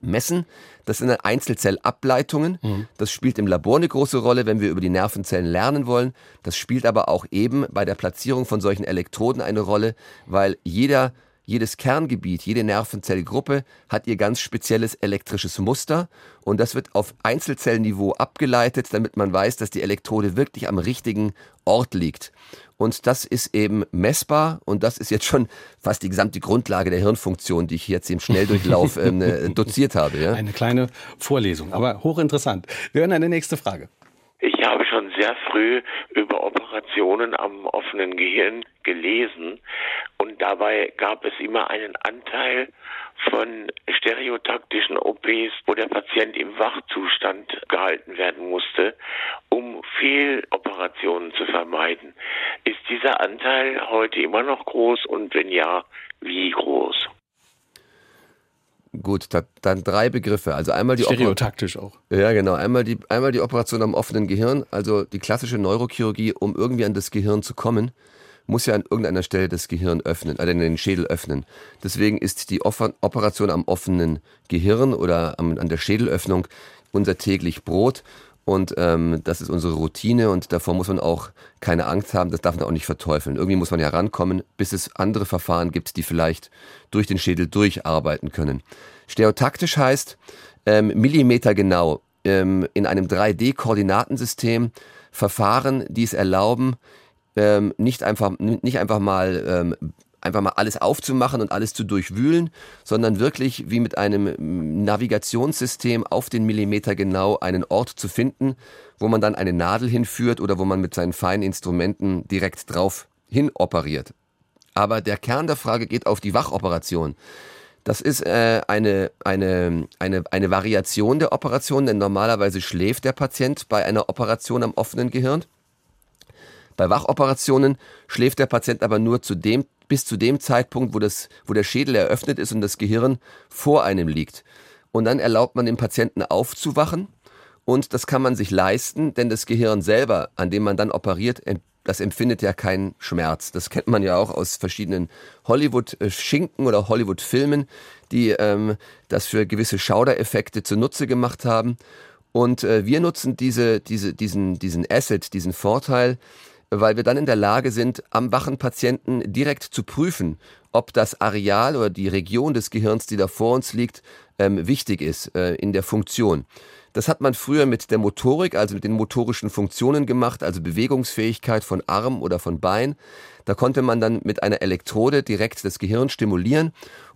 messen. Das sind Einzelzellableitungen. Mhm. Das spielt im Labor eine große Rolle, wenn wir über die Nervenzellen lernen wollen. Das spielt aber auch eben bei der Platzierung von solchen Elektroden eine Rolle, weil jeder jedes Kerngebiet, jede Nervenzellgruppe hat ihr ganz spezielles elektrisches Muster und das wird auf Einzelzellniveau abgeleitet, damit man weiß, dass die Elektrode wirklich am richtigen Ort liegt. Und das ist eben messbar und das ist jetzt schon fast die gesamte Grundlage der Hirnfunktion, die ich jetzt im Schnelldurchlauf ähm, äh, doziert habe. Ja? Eine kleine Vorlesung, aber hochinteressant. Wir hören eine nächste Frage. Ich habe schon sehr früh über Operationen am offenen Gehirn gelesen und dabei gab es immer einen Anteil von stereotaktischen OPs, wo der Patient im Wachzustand gehalten werden musste, um Fehloperationen zu vermeiden. Ist dieser Anteil heute immer noch groß und wenn ja, wie groß? Gut, da, dann drei Begriffe. Also einmal die Stereotaktisch auch. Ja, genau. Einmal die, einmal die Operation am offenen Gehirn, also die klassische Neurochirurgie, um irgendwie an das Gehirn zu kommen, muss ja an irgendeiner Stelle das Gehirn öffnen, also den Schädel öffnen. Deswegen ist die Operation am offenen Gehirn oder an der Schädelöffnung unser täglich Brot. Und ähm, das ist unsere Routine und davor muss man auch keine Angst haben, das darf man auch nicht verteufeln. Irgendwie muss man ja rankommen, bis es andere Verfahren gibt, die vielleicht durch den Schädel durcharbeiten können. Stereotaktisch heißt ähm, Millimeter genau ähm, in einem 3D-Koordinatensystem Verfahren, die es erlauben, ähm, nicht einfach nicht einfach mal ähm, einfach mal alles aufzumachen und alles zu durchwühlen, sondern wirklich wie mit einem Navigationssystem auf den Millimeter genau einen Ort zu finden, wo man dann eine Nadel hinführt oder wo man mit seinen feinen Instrumenten direkt drauf hin operiert. Aber der Kern der Frage geht auf die Wachoperation. Das ist äh, eine, eine, eine, eine Variation der Operation, denn normalerweise schläft der Patient bei einer Operation am offenen Gehirn. Bei Wachoperationen schläft der Patient aber nur zu dem bis zu dem Zeitpunkt, wo, das, wo der Schädel eröffnet ist und das Gehirn vor einem liegt. Und dann erlaubt man dem Patienten aufzuwachen und das kann man sich leisten, denn das Gehirn selber, an dem man dann operiert, das empfindet ja keinen Schmerz. Das kennt man ja auch aus verschiedenen Hollywood-Schinken oder Hollywood-Filmen, die ähm, das für gewisse Schaudereffekte zunutze gemacht haben. Und äh, wir nutzen diese, diese, diesen, diesen Asset, diesen Vorteil, weil wir dann in der Lage sind, am wachen Patienten direkt zu prüfen, ob das Areal oder die Region des Gehirns, die da vor uns liegt, ähm, wichtig ist äh, in der Funktion. Das hat man früher mit der Motorik, also mit den motorischen Funktionen gemacht, also Bewegungsfähigkeit von Arm oder von Bein. Da konnte man dann mit einer Elektrode direkt das Gehirn stimulieren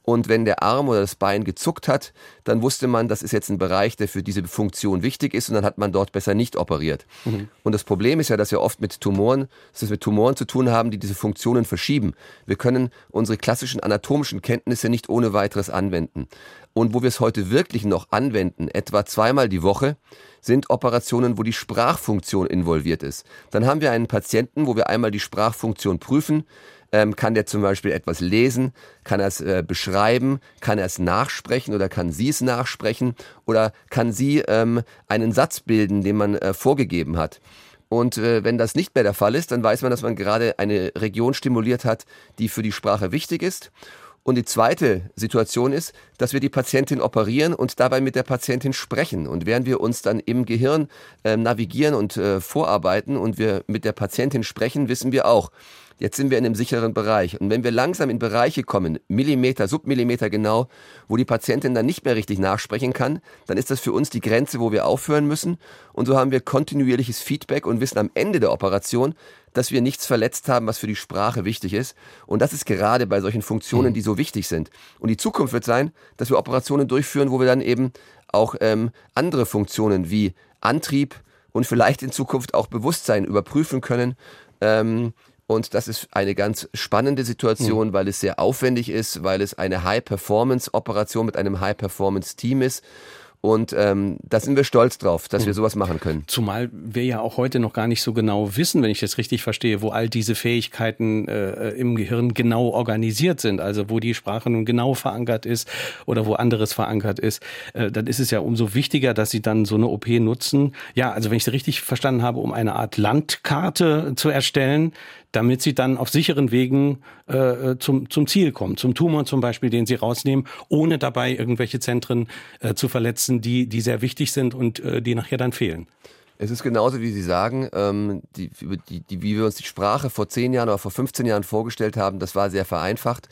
und wenn der Arm oder das Bein gezuckt hat, dann wusste man, das ist jetzt ein Bereich, der für diese Funktion wichtig ist und dann hat man dort besser nicht operiert. Mhm. Und das Problem ist ja, dass wir oft mit Tumoren, dass wir mit Tumoren zu tun haben, die diese Funktionen verschieben. Wir können unsere klassischen anatomischen Kenntnisse nicht ohne weiteres anwenden. Und wo wir es heute wirklich noch anwenden, etwa zweimal die Woche, sind Operationen, wo die Sprachfunktion involviert ist. Dann haben wir einen Patienten, wo wir einmal die Sprachfunktion prüfen, ähm, kann der zum Beispiel etwas lesen? Kann er es äh, beschreiben? Kann er es nachsprechen oder kann sie es nachsprechen? Oder kann sie ähm, einen Satz bilden, den man äh, vorgegeben hat? Und äh, wenn das nicht mehr der Fall ist, dann weiß man, dass man gerade eine Region stimuliert hat, die für die Sprache wichtig ist. Und die zweite Situation ist, dass wir die Patientin operieren und dabei mit der Patientin sprechen. Und während wir uns dann im Gehirn äh, navigieren und äh, vorarbeiten und wir mit der Patientin sprechen, wissen wir auch, Jetzt sind wir in einem sicheren Bereich. Und wenn wir langsam in Bereiche kommen, Millimeter, Submillimeter genau, wo die Patientin dann nicht mehr richtig nachsprechen kann, dann ist das für uns die Grenze, wo wir aufhören müssen. Und so haben wir kontinuierliches Feedback und wissen am Ende der Operation, dass wir nichts verletzt haben, was für die Sprache wichtig ist. Und das ist gerade bei solchen Funktionen, mhm. die so wichtig sind. Und die Zukunft wird sein, dass wir Operationen durchführen, wo wir dann eben auch ähm, andere Funktionen wie Antrieb und vielleicht in Zukunft auch Bewusstsein überprüfen können. Ähm, und das ist eine ganz spannende Situation, mhm. weil es sehr aufwendig ist, weil es eine High-Performance-Operation mit einem High-Performance-Team ist. Und ähm, da sind wir stolz drauf, dass wir hm. sowas machen können. Zumal wir ja auch heute noch gar nicht so genau wissen, wenn ich das richtig verstehe, wo all diese Fähigkeiten äh, im Gehirn genau organisiert sind. Also wo die Sprache nun genau verankert ist oder wo anderes verankert ist. Äh, dann ist es ja umso wichtiger, dass sie dann so eine OP nutzen. Ja, also wenn ich es richtig verstanden habe, um eine Art Landkarte zu erstellen, damit sie dann auf sicheren Wegen äh, zum, zum Ziel kommen, zum Tumor zum Beispiel, den sie rausnehmen, ohne dabei irgendwelche Zentren äh, zu verletzen, die, die sehr wichtig sind und äh, die nachher dann fehlen. Es ist genauso, wie Sie sagen, ähm, die, die, die, wie wir uns die Sprache vor zehn Jahren oder vor 15 Jahren vorgestellt haben, das war sehr vereinfacht.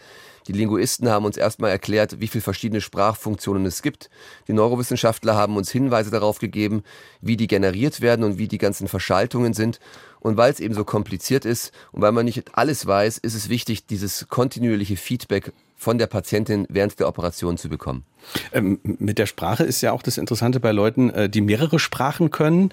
Die Linguisten haben uns erstmal erklärt, wie viele verschiedene Sprachfunktionen es gibt. Die Neurowissenschaftler haben uns Hinweise darauf gegeben, wie die generiert werden und wie die ganzen Verschaltungen sind. Und weil es eben so kompliziert ist und weil man nicht alles weiß, ist es wichtig, dieses kontinuierliche Feedback von der Patientin während der Operation zu bekommen. Ähm, mit der Sprache ist ja auch das Interessante bei Leuten, äh, die mehrere Sprachen können,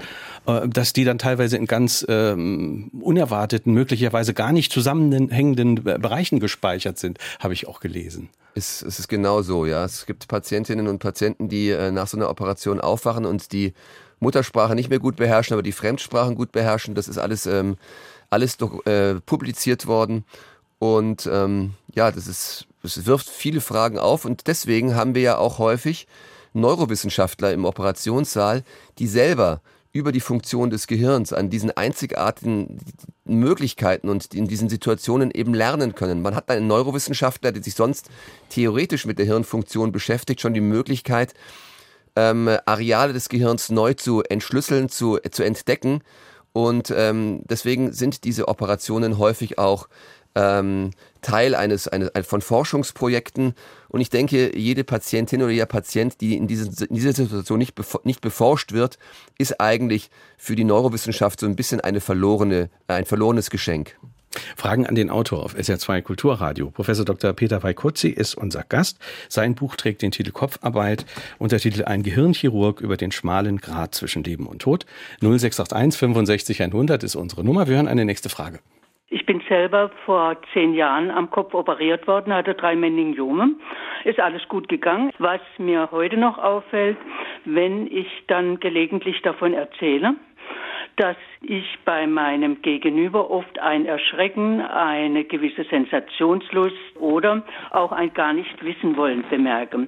äh, dass die dann teilweise in ganz ähm, unerwarteten, möglicherweise gar nicht zusammenhängenden Bereichen gespeichert sind, habe ich auch gelesen. Es, es ist genau so, ja. Es gibt Patientinnen und Patienten, die äh, nach so einer Operation aufwachen und die Muttersprache nicht mehr gut beherrschen, aber die Fremdsprachen gut beherrschen. Das ist alles, ähm, alles doch, äh, publiziert worden. Und ähm, ja, das ist, es wirft viele Fragen auf und deswegen haben wir ja auch häufig Neurowissenschaftler im Operationssaal, die selber über die Funktion des Gehirns an diesen einzigartigen Möglichkeiten und in diesen Situationen eben lernen können. Man hat einen Neurowissenschaftler, der sich sonst theoretisch mit der Hirnfunktion beschäftigt, schon die Möglichkeit, ähm, Areale des Gehirns neu zu entschlüsseln, zu, zu entdecken. Und ähm, deswegen sind diese Operationen häufig auch ähm, Teil eines, eines von Forschungsprojekten. Und ich denke, jede Patientin oder jeder Patient, die in, diese, in dieser Situation nicht, nicht beforscht wird, ist eigentlich für die Neurowissenschaft so ein bisschen eine verlorene, ein verlorenes Geschenk. Fragen an den Autor auf SR2 Kulturradio. Professor Dr. Peter Weikutzi ist unser Gast. Sein Buch trägt den Titel Kopfarbeit, Untertitel Ein Gehirnchirurg über den schmalen Grat zwischen Leben und Tod. 0681 65 100 ist unsere Nummer. Wir hören eine nächste Frage. Ich bin selber vor zehn Jahren am Kopf operiert worden, hatte drei Meningiome. Ist alles gut gegangen. Was mir heute noch auffällt, wenn ich dann gelegentlich davon erzähle, dass ich bei meinem Gegenüber oft ein Erschrecken, eine gewisse Sensationslust oder auch ein gar nicht wissen wollen bemerke.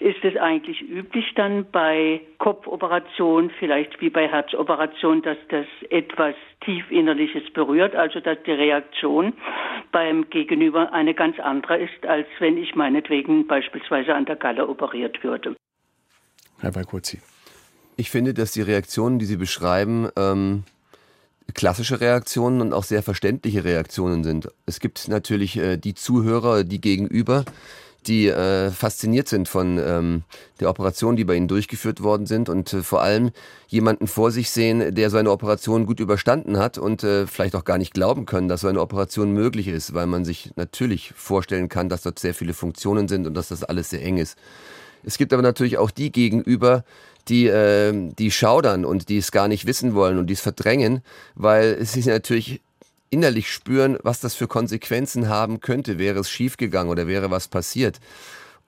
Ist es eigentlich üblich dann bei Kopfoperation, vielleicht wie bei Herzoperation, dass das etwas tief innerliches berührt, also dass die Reaktion beim Gegenüber eine ganz andere ist, als wenn ich meinetwegen beispielsweise an der Galle operiert würde? Herr Balkuzzi. Ich finde, dass die Reaktionen, die Sie beschreiben, ähm, klassische Reaktionen und auch sehr verständliche Reaktionen sind. Es gibt natürlich äh, die Zuhörer, die gegenüber, die äh, fasziniert sind von ähm, der Operation, die bei ihnen durchgeführt worden sind und äh, vor allem jemanden vor sich sehen, der so eine Operation gut überstanden hat und äh, vielleicht auch gar nicht glauben können, dass so eine Operation möglich ist, weil man sich natürlich vorstellen kann, dass dort sehr viele Funktionen sind und dass das alles sehr eng ist. Es gibt aber natürlich auch die gegenüber, die, äh, die schaudern und die es gar nicht wissen wollen und die es verdrängen, weil sie natürlich innerlich spüren, was das für Konsequenzen haben könnte, wäre es schiefgegangen oder wäre was passiert.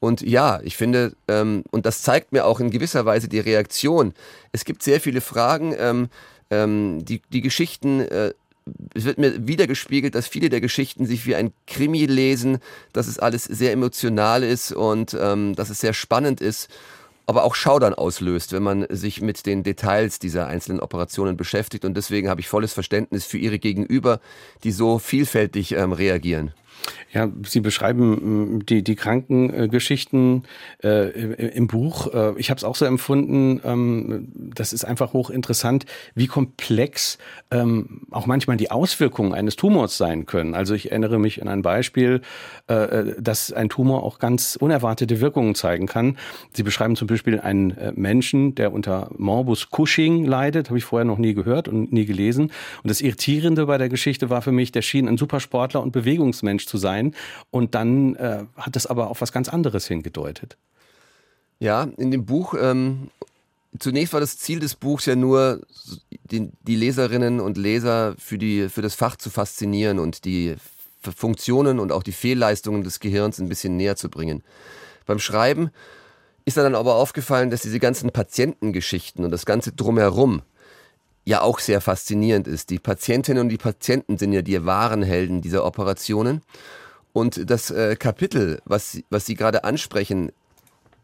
Und ja, ich finde, ähm, und das zeigt mir auch in gewisser Weise die Reaktion. Es gibt sehr viele Fragen, ähm, ähm, die, die Geschichten, äh, es wird mir wieder gespiegelt, dass viele der Geschichten sich wie ein Krimi lesen, dass es alles sehr emotional ist und ähm, dass es sehr spannend ist aber auch Schaudern auslöst, wenn man sich mit den Details dieser einzelnen Operationen beschäftigt. Und deswegen habe ich volles Verständnis für Ihre Gegenüber, die so vielfältig ähm, reagieren. Ja, Sie beschreiben mm, die, die Krankengeschichten äh, im Buch. Äh, ich habe es auch so empfunden, ähm, das ist einfach hochinteressant, wie komplex ähm, auch manchmal die Auswirkungen eines Tumors sein können. Also ich erinnere mich an ein Beispiel, äh, äh, dass ein Tumor auch ganz unerwartete Wirkungen zeigen kann. Sie beschreiben zum Beispiel einen äh, Menschen, der unter Morbus Cushing leidet, habe ich vorher noch nie gehört und nie gelesen. Und das Irritierende bei der Geschichte war für mich, der schien ein Supersportler und Bewegungsmensch zu sein sein. Und dann äh, hat es aber auf was ganz anderes hingedeutet. Ja, in dem Buch, ähm, zunächst war das Ziel des Buchs ja nur, die, die Leserinnen und Leser für, die, für das Fach zu faszinieren und die Funktionen und auch die Fehlleistungen des Gehirns ein bisschen näher zu bringen. Beim Schreiben ist dann aber aufgefallen, dass diese ganzen Patientengeschichten und das ganze drumherum ja auch sehr faszinierend ist. Die Patientinnen und die Patienten sind ja die wahren Helden dieser Operationen. Und das äh, Kapitel, was, was Sie gerade ansprechen,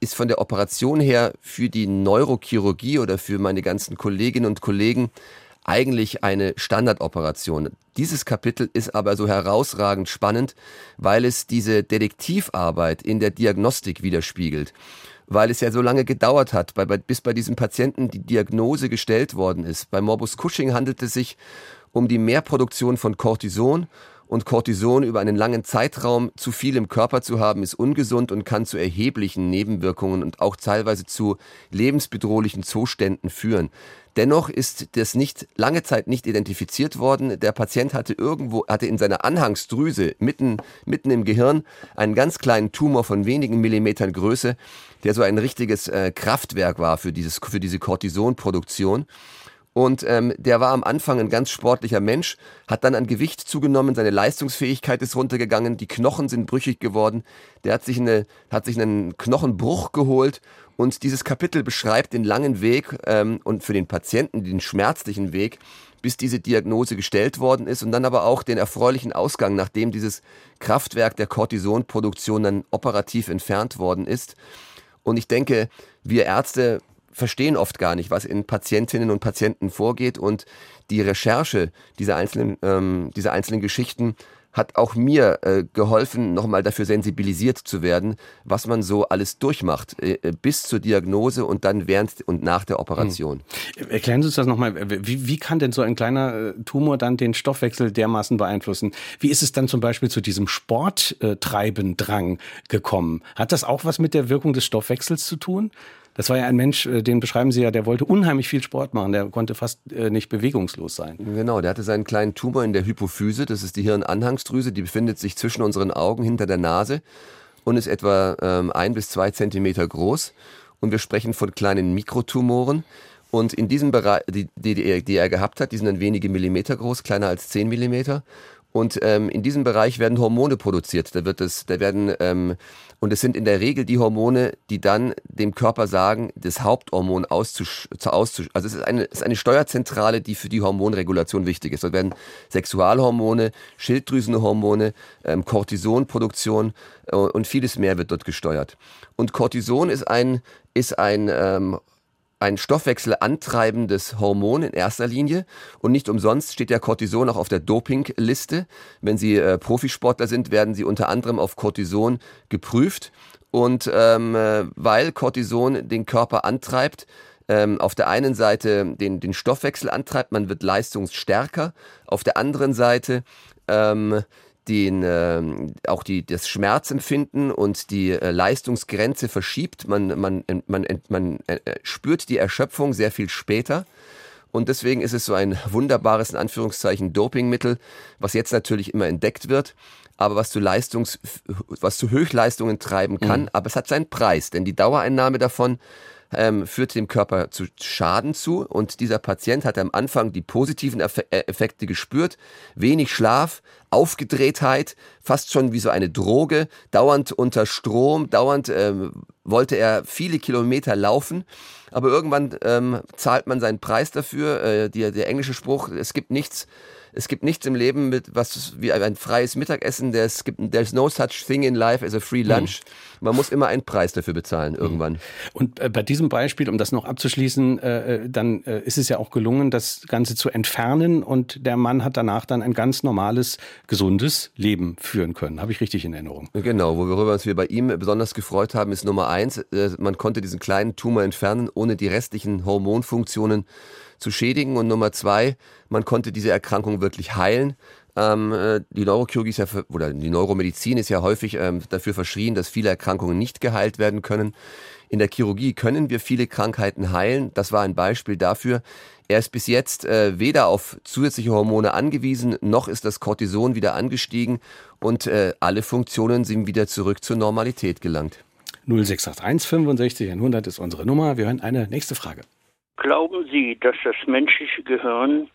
ist von der Operation her für die Neurochirurgie oder für meine ganzen Kolleginnen und Kollegen eigentlich eine Standardoperation. Dieses Kapitel ist aber so herausragend spannend, weil es diese Detektivarbeit in der Diagnostik widerspiegelt. Weil es ja so lange gedauert hat, bei, bis bei diesem Patienten die Diagnose gestellt worden ist. Bei Morbus Cushing handelt es sich um die Mehrproduktion von Cortison und Cortison über einen langen Zeitraum zu viel im Körper zu haben, ist ungesund und kann zu erheblichen Nebenwirkungen und auch teilweise zu lebensbedrohlichen Zuständen führen. Dennoch ist das nicht lange Zeit nicht identifiziert worden. Der Patient hatte irgendwo hatte in seiner Anhangsdrüse mitten mitten im Gehirn einen ganz kleinen Tumor von wenigen Millimetern Größe, der so ein richtiges äh, Kraftwerk war für dieses für diese Cortisonproduktion. Und ähm, der war am Anfang ein ganz sportlicher Mensch, hat dann an Gewicht zugenommen, seine Leistungsfähigkeit ist runtergegangen, die Knochen sind brüchig geworden, der hat sich, eine, hat sich einen Knochenbruch geholt und dieses Kapitel beschreibt den langen Weg ähm, und für den Patienten den schmerzlichen Weg, bis diese Diagnose gestellt worden ist und dann aber auch den erfreulichen Ausgang, nachdem dieses Kraftwerk der Cortisonproduktion dann operativ entfernt worden ist. Und ich denke, wir Ärzte verstehen oft gar nicht, was in Patientinnen und Patienten vorgeht und die Recherche dieser einzelnen, ähm, dieser einzelnen Geschichten hat auch mir äh, geholfen, nochmal dafür sensibilisiert zu werden, was man so alles durchmacht, äh, äh bis zur Diagnose und dann während und nach der Operation. Hm. Erklären Sie uns das nochmal. Wie, wie kann denn so ein kleiner äh, Tumor dann den Stoffwechsel dermaßen beeinflussen? Wie ist es dann zum Beispiel zu diesem Sporttreibendrang gekommen? Hat das auch was mit der Wirkung des Stoffwechsels zu tun? Das war ja ein Mensch, äh, den beschreiben Sie ja, der wollte unheimlich viel Sport machen, der konnte fast äh, nicht bewegungslos sein. Genau, der hatte seinen kleinen Tumor in der Hypophyse, das ist die Hirnanhangsdrüse, die befindet sich zwischen unseren Augen hinter der Nase und ist etwa ähm, ein bis zwei Zentimeter groß. Und wir sprechen von kleinen Mikrotumoren. Und in diesem Bereich, die, die, die er gehabt hat, die sind dann wenige Millimeter groß, kleiner als zehn Millimeter. Und ähm, in diesem Bereich werden Hormone produziert. Da wird es, da werden ähm, und es sind in der Regel die Hormone, die dann dem Körper sagen, das Haupthormon auszusch, auszusch also es ist eine, es ist eine Steuerzentrale, die für die Hormonregulation wichtig ist. Dort werden Sexualhormone, Schilddrüsenhormone, ähm, Cortisonproduktion äh, und vieles mehr wird dort gesteuert. Und Cortison ist ein ist ein ähm, ein stoffwechselantreibendes Hormon in erster Linie. Und nicht umsonst steht der Cortison auch auf der Dopingliste. Wenn Sie äh, Profisportler sind, werden Sie unter anderem auf Cortison geprüft. Und ähm, äh, weil Cortison den Körper antreibt, ähm, auf der einen Seite den, den Stoffwechsel antreibt, man wird leistungsstärker, auf der anderen Seite ähm, den, äh, auch die, das Schmerzempfinden und die äh, Leistungsgrenze verschiebt. Man, man, man, man äh, spürt die Erschöpfung sehr viel später. Und deswegen ist es so ein wunderbares, in Anführungszeichen, Dopingmittel, was jetzt natürlich immer entdeckt wird, aber was zu Leistungs, was zu Höchstleistungen treiben kann. Mhm. Aber es hat seinen Preis, denn die Dauereinnahme davon ähm, führt dem Körper zu Schaden zu. Und dieser Patient hat am Anfang die positiven äh, Effekte gespürt. Wenig Schlaf, Aufgedrehtheit, fast schon wie so eine Droge, dauernd unter Strom, dauernd ähm, wollte er viele Kilometer laufen. Aber irgendwann ähm, zahlt man seinen Preis dafür. Äh, die, der englische Spruch, es gibt nichts, es gibt nichts im Leben mit was wie ein freies Mittagessen. Es gibt there's no such thing in life as a free lunch. Mhm. Man muss immer einen Preis dafür bezahlen irgendwann. Und äh, bei diesem Beispiel, um das noch abzuschließen, äh, äh, dann äh, ist es ja auch gelungen, das Ganze zu entfernen und der Mann hat danach dann ein ganz normales, gesundes Leben führen können. Habe ich richtig in Erinnerung? Genau, worüber uns wir bei ihm besonders gefreut haben, ist Nummer eins, man konnte diesen kleinen Tumor entfernen, ohne die restlichen Hormonfunktionen zu schädigen. Und Nummer zwei, man konnte diese Erkrankung wirklich heilen. Ähm, äh, die Neurochirurgie ist ja für, oder die Neuromedizin ist ja häufig ähm, dafür verschrien, dass viele Erkrankungen nicht geheilt werden können. In der Chirurgie können wir viele Krankheiten heilen. Das war ein Beispiel dafür. Er ist bis jetzt äh, weder auf zusätzliche Hormone angewiesen, noch ist das Cortison wieder angestiegen und äh, alle Funktionen sind wieder zurück zur Normalität gelangt. 0681 65 100 ist unsere Nummer. Wir hören eine nächste Frage. Glauben Sie, dass das menschliche Gehirn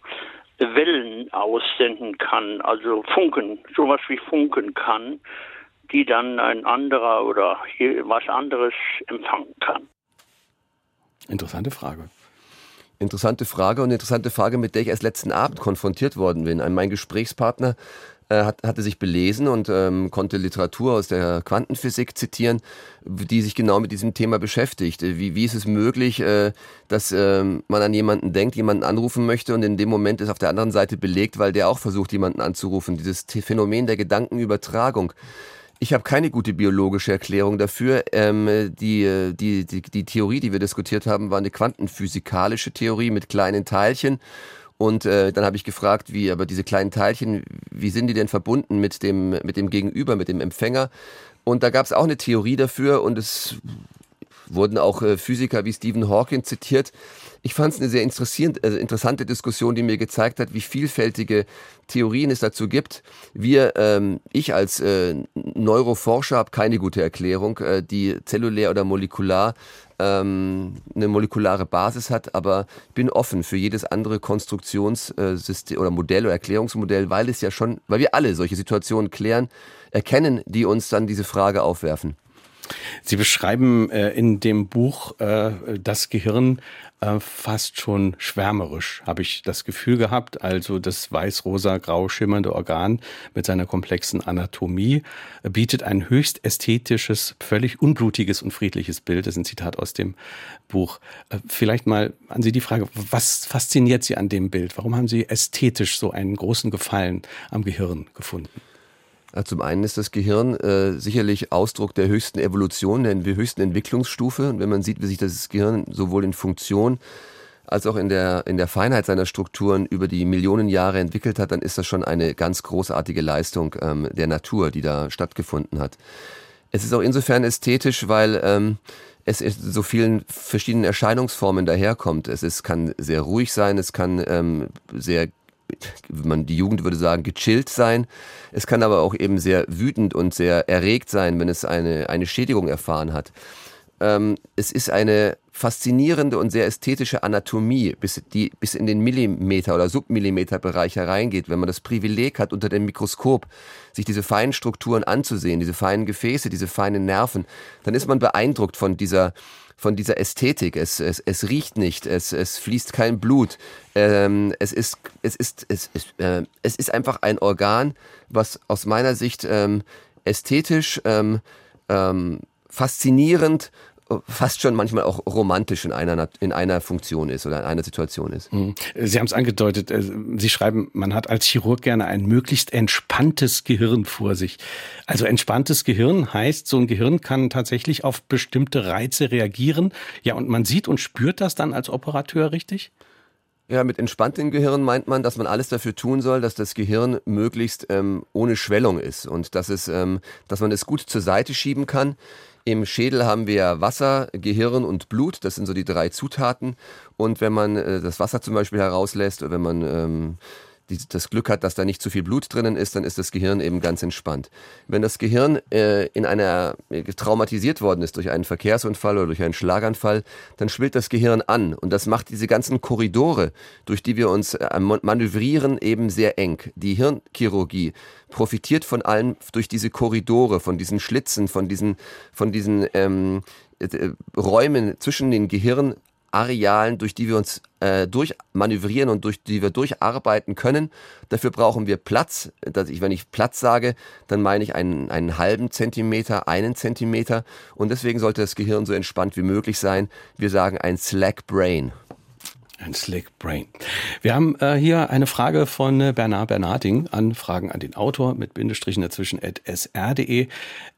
Wellen aussenden kann, also Funken, sowas wie Funken kann, die dann ein anderer oder was anderes empfangen kann? Interessante Frage. Interessante Frage und interessante Frage, mit der ich erst letzten Abend konfrontiert worden bin. Mein Gesprächspartner hat, hatte sich belesen und ähm, konnte Literatur aus der Quantenphysik zitieren, die sich genau mit diesem Thema beschäftigt. Äh, wie, wie ist es möglich, äh, dass äh, man an jemanden denkt, jemanden anrufen möchte und in dem Moment ist auf der anderen Seite belegt, weil der auch versucht, jemanden anzurufen. Dieses Phänomen der Gedankenübertragung. Ich habe keine gute biologische Erklärung dafür. Ähm, die, die, die, die Theorie, die wir diskutiert haben, war eine quantenphysikalische Theorie mit kleinen Teilchen und äh, dann habe ich gefragt, wie aber diese kleinen Teilchen, wie sind die denn verbunden mit dem, mit dem Gegenüber, mit dem Empfänger? Und da gab es auch eine Theorie dafür und es wurden auch äh, Physiker wie Stephen Hawking zitiert. Ich fand es eine sehr äh, interessante Diskussion, die mir gezeigt hat, wie vielfältige Theorien es dazu gibt. Wir, ähm, ich als äh, Neuroforscher habe keine gute Erklärung, äh, die zellulär oder molekular ähm, eine molekulare Basis hat, aber ich bin offen für jedes andere Konstruktionssystem oder Modell oder Erklärungsmodell, weil es ja schon, weil wir alle solche Situationen klären, erkennen, die uns dann diese Frage aufwerfen. Sie beschreiben äh, in dem Buch äh, das Gehirn äh, fast schon schwärmerisch, habe ich das Gefühl gehabt. Also das weiß-rosa-grau schimmernde Organ mit seiner komplexen Anatomie bietet ein höchst ästhetisches, völlig unblutiges und friedliches Bild. Das ist ein Zitat aus dem Buch. Äh, vielleicht mal an Sie die Frage, was fasziniert Sie an dem Bild? Warum haben Sie ästhetisch so einen großen Gefallen am Gehirn gefunden? Zum einen ist das Gehirn äh, sicherlich Ausdruck der höchsten Evolution, der höchsten Entwicklungsstufe. Und wenn man sieht, wie sich das Gehirn sowohl in Funktion als auch in der, in der Feinheit seiner Strukturen über die Millionen Jahre entwickelt hat, dann ist das schon eine ganz großartige Leistung ähm, der Natur, die da stattgefunden hat. Es ist auch insofern ästhetisch, weil ähm, es so vielen verschiedenen Erscheinungsformen daherkommt. Es ist, kann sehr ruhig sein, es kann ähm, sehr man die Jugend würde sagen, gechillt sein. Es kann aber auch eben sehr wütend und sehr erregt sein, wenn es eine, eine Schädigung erfahren hat. Ähm, es ist eine faszinierende und sehr ästhetische Anatomie, bis, die bis in den Millimeter- oder Submillimeter-Bereich hereingeht. Wenn man das Privileg hat, unter dem Mikroskop sich diese feinen Strukturen anzusehen, diese feinen Gefäße, diese feinen Nerven, dann ist man beeindruckt von dieser von dieser Ästhetik. Es, es, es riecht nicht, es, es fließt kein Blut. Ähm, es, ist, es, ist, es, es, äh, es ist einfach ein Organ, was aus meiner Sicht ähm, ästhetisch, ähm, ähm, faszinierend fast schon manchmal auch romantisch in einer, in einer Funktion ist oder in einer Situation ist. Mhm. Sie haben es angedeutet, äh, Sie schreiben, man hat als Chirurg gerne ein möglichst entspanntes Gehirn vor sich. Also entspanntes Gehirn heißt, so ein Gehirn kann tatsächlich auf bestimmte Reize reagieren. Ja, und man sieht und spürt das dann als Operateur richtig? Ja, mit entspanntem Gehirn meint man, dass man alles dafür tun soll, dass das Gehirn möglichst ähm, ohne Schwellung ist und dass es, ähm, dass man es gut zur Seite schieben kann. Im Schädel haben wir Wasser, Gehirn und Blut. Das sind so die drei Zutaten. Und wenn man äh, das Wasser zum Beispiel herauslässt, oder wenn man ähm, die, das Glück hat, dass da nicht zu viel Blut drinnen ist, dann ist das Gehirn eben ganz entspannt. Wenn das Gehirn äh, in einer äh, traumatisiert worden ist durch einen Verkehrsunfall oder durch einen Schlaganfall, dann schwillt das Gehirn an und das macht diese ganzen Korridore, durch die wir uns äh, manövrieren, eben sehr eng. Die Hirnchirurgie profitiert von allem durch diese Korridore, von diesen Schlitzen, von diesen, von diesen ähm, äh, Räumen zwischen den Gehirn Arealen, durch die wir uns äh, durchmanövrieren und durch die wir durcharbeiten können. Dafür brauchen wir Platz. Dass ich, wenn ich Platz sage, dann meine ich einen, einen halben Zentimeter, einen Zentimeter. Und deswegen sollte das Gehirn so entspannt wie möglich sein. Wir sagen ein Slack Brain. Ein Slick Brain. Wir haben äh, hier eine Frage von äh, Bernard Bernarding an Fragen an den Autor mit Bindestrichen dazwischen at sr.de.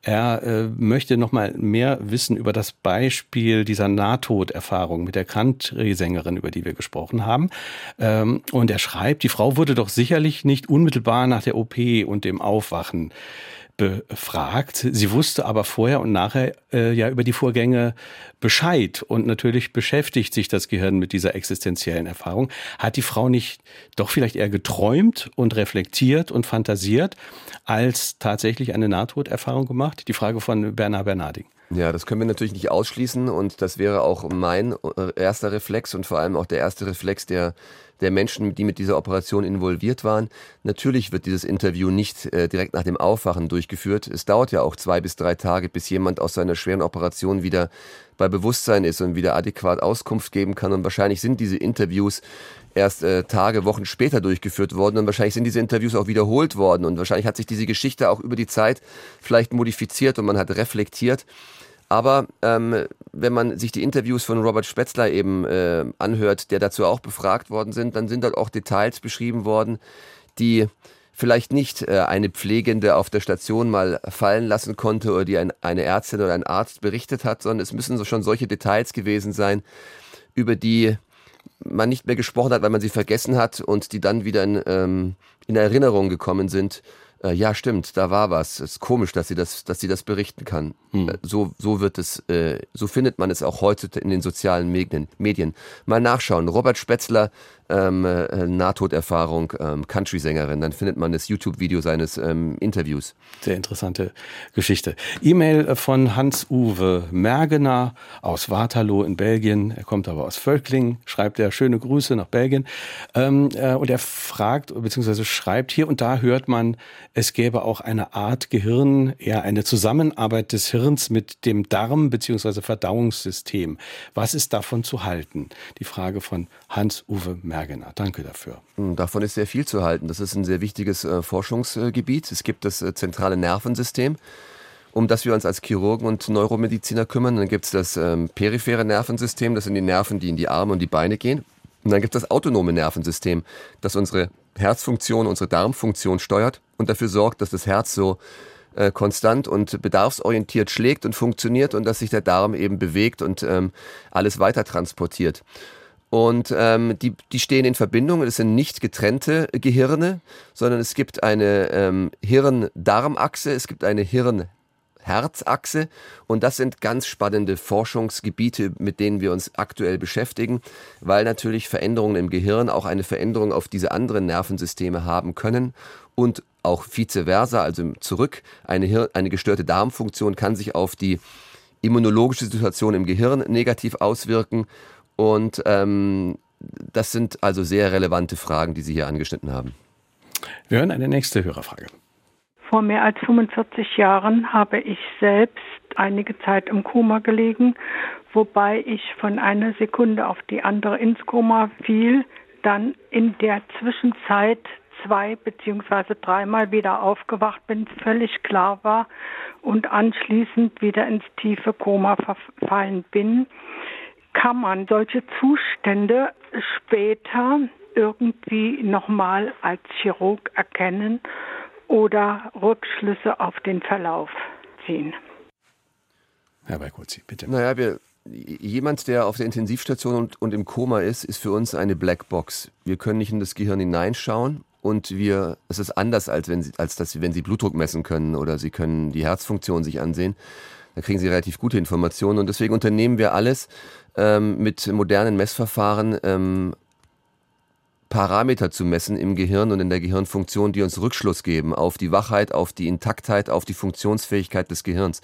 Er äh, möchte noch mal mehr wissen über das Beispiel dieser Nahtoderfahrung mit der Country-Sängerin, über die wir gesprochen haben. Ähm, und er schreibt, die Frau wurde doch sicherlich nicht unmittelbar nach der OP und dem Aufwachen befragt. Sie wusste aber vorher und nachher äh, ja über die Vorgänge Bescheid und natürlich beschäftigt sich das Gehirn mit dieser existenziellen Erfahrung. Hat die Frau nicht doch vielleicht eher geträumt und reflektiert und fantasiert, als tatsächlich eine Nahtoderfahrung gemacht? Die Frage von Bernard Bernarding. Ja, das können wir natürlich nicht ausschließen und das wäre auch mein äh, erster Reflex und vor allem auch der erste Reflex der der Menschen, die mit dieser Operation involviert waren. Natürlich wird dieses Interview nicht äh, direkt nach dem Aufwachen durchgeführt. Es dauert ja auch zwei bis drei Tage, bis jemand aus seiner schweren Operation wieder bei Bewusstsein ist und wieder adäquat Auskunft geben kann. Und wahrscheinlich sind diese Interviews erst äh, Tage, Wochen später durchgeführt worden und wahrscheinlich sind diese Interviews auch wiederholt worden und wahrscheinlich hat sich diese Geschichte auch über die Zeit vielleicht modifiziert und man hat reflektiert. Aber ähm, wenn man sich die Interviews von Robert Spetzler eben äh, anhört, der dazu auch befragt worden sind, dann sind dort auch Details beschrieben worden, die vielleicht nicht äh, eine Pflegende auf der Station mal fallen lassen konnte oder die ein, eine Ärztin oder ein Arzt berichtet hat, sondern es müssen so schon solche Details gewesen sein, über die man nicht mehr gesprochen hat, weil man sie vergessen hat und die dann wieder in, ähm, in Erinnerung gekommen sind äh, ja, stimmt, da war was. Es ist komisch, dass sie das, dass sie das berichten kann. Hm. Äh, so, so wird es, äh, so findet man es auch heute in den sozialen Medien. Mal nachschauen. Robert Spetzler ähm, äh, Nahtoderfahrung, ähm, Country-Sängerin. Dann findet man das YouTube-Video seines ähm, Interviews. Sehr interessante Geschichte. E-Mail von Hans-Uwe Mergener aus Waterloo in Belgien. Er kommt aber aus Völklingen, schreibt er schöne Grüße nach Belgien. Ähm, äh, und er fragt, beziehungsweise schreibt, hier und da hört man, es gäbe auch eine Art Gehirn, ja, eine Zusammenarbeit des Hirns mit dem Darm, beziehungsweise Verdauungssystem. Was ist davon zu halten? Die Frage von Hans-Uwe Mergener. Mergener. Danke dafür. Hm, davon ist sehr viel zu halten. Das ist ein sehr wichtiges äh, Forschungsgebiet. Es gibt das äh, zentrale Nervensystem, um das wir uns als Chirurgen und Neuromediziner kümmern. Dann gibt es das ähm, periphere Nervensystem, das sind die Nerven, die in die Arme und die Beine gehen. Und dann gibt es das autonome Nervensystem, das unsere Herzfunktion, unsere Darmfunktion steuert und dafür sorgt, dass das Herz so äh, konstant und bedarfsorientiert schlägt und funktioniert und dass sich der Darm eben bewegt und ähm, alles weiter transportiert. Und ähm, die, die stehen in Verbindung. Es sind nicht getrennte Gehirne, sondern es gibt eine ähm, Hirn-Darm-Achse, es gibt eine Hirn-Herz-Achse. Und das sind ganz spannende Forschungsgebiete, mit denen wir uns aktuell beschäftigen, weil natürlich Veränderungen im Gehirn auch eine Veränderung auf diese anderen Nervensysteme haben können und auch vice versa, also zurück. Eine, Hirn, eine gestörte Darmfunktion kann sich auf die immunologische Situation im Gehirn negativ auswirken und ähm, das sind also sehr relevante Fragen, die Sie hier angeschnitten haben. Wir hören eine nächste Hörerfrage. Vor mehr als 45 Jahren habe ich selbst einige Zeit im Koma gelegen, wobei ich von einer Sekunde auf die andere ins Koma fiel, dann in der Zwischenzeit zwei beziehungsweise dreimal wieder aufgewacht bin, völlig klar war und anschließend wieder ins tiefe Koma verfallen bin kann man solche Zustände später irgendwie nochmal als Chirurg erkennen oder Rückschlüsse auf den Verlauf ziehen. Herr Baikurzi, bitte. Naja, wir, jemand, der auf der Intensivstation und, und, im Koma ist, ist für uns eine Blackbox. Wir können nicht in das Gehirn hineinschauen und wir, es ist anders, als wenn Sie, als dass Sie, wenn Sie Blutdruck messen können oder Sie können die Herzfunktion sich ansehen. Da kriegen Sie relativ gute Informationen. Und deswegen unternehmen wir alles ähm, mit modernen Messverfahren, ähm, Parameter zu messen im Gehirn und in der Gehirnfunktion, die uns Rückschluss geben auf die Wachheit, auf die Intaktheit, auf die Funktionsfähigkeit des Gehirns.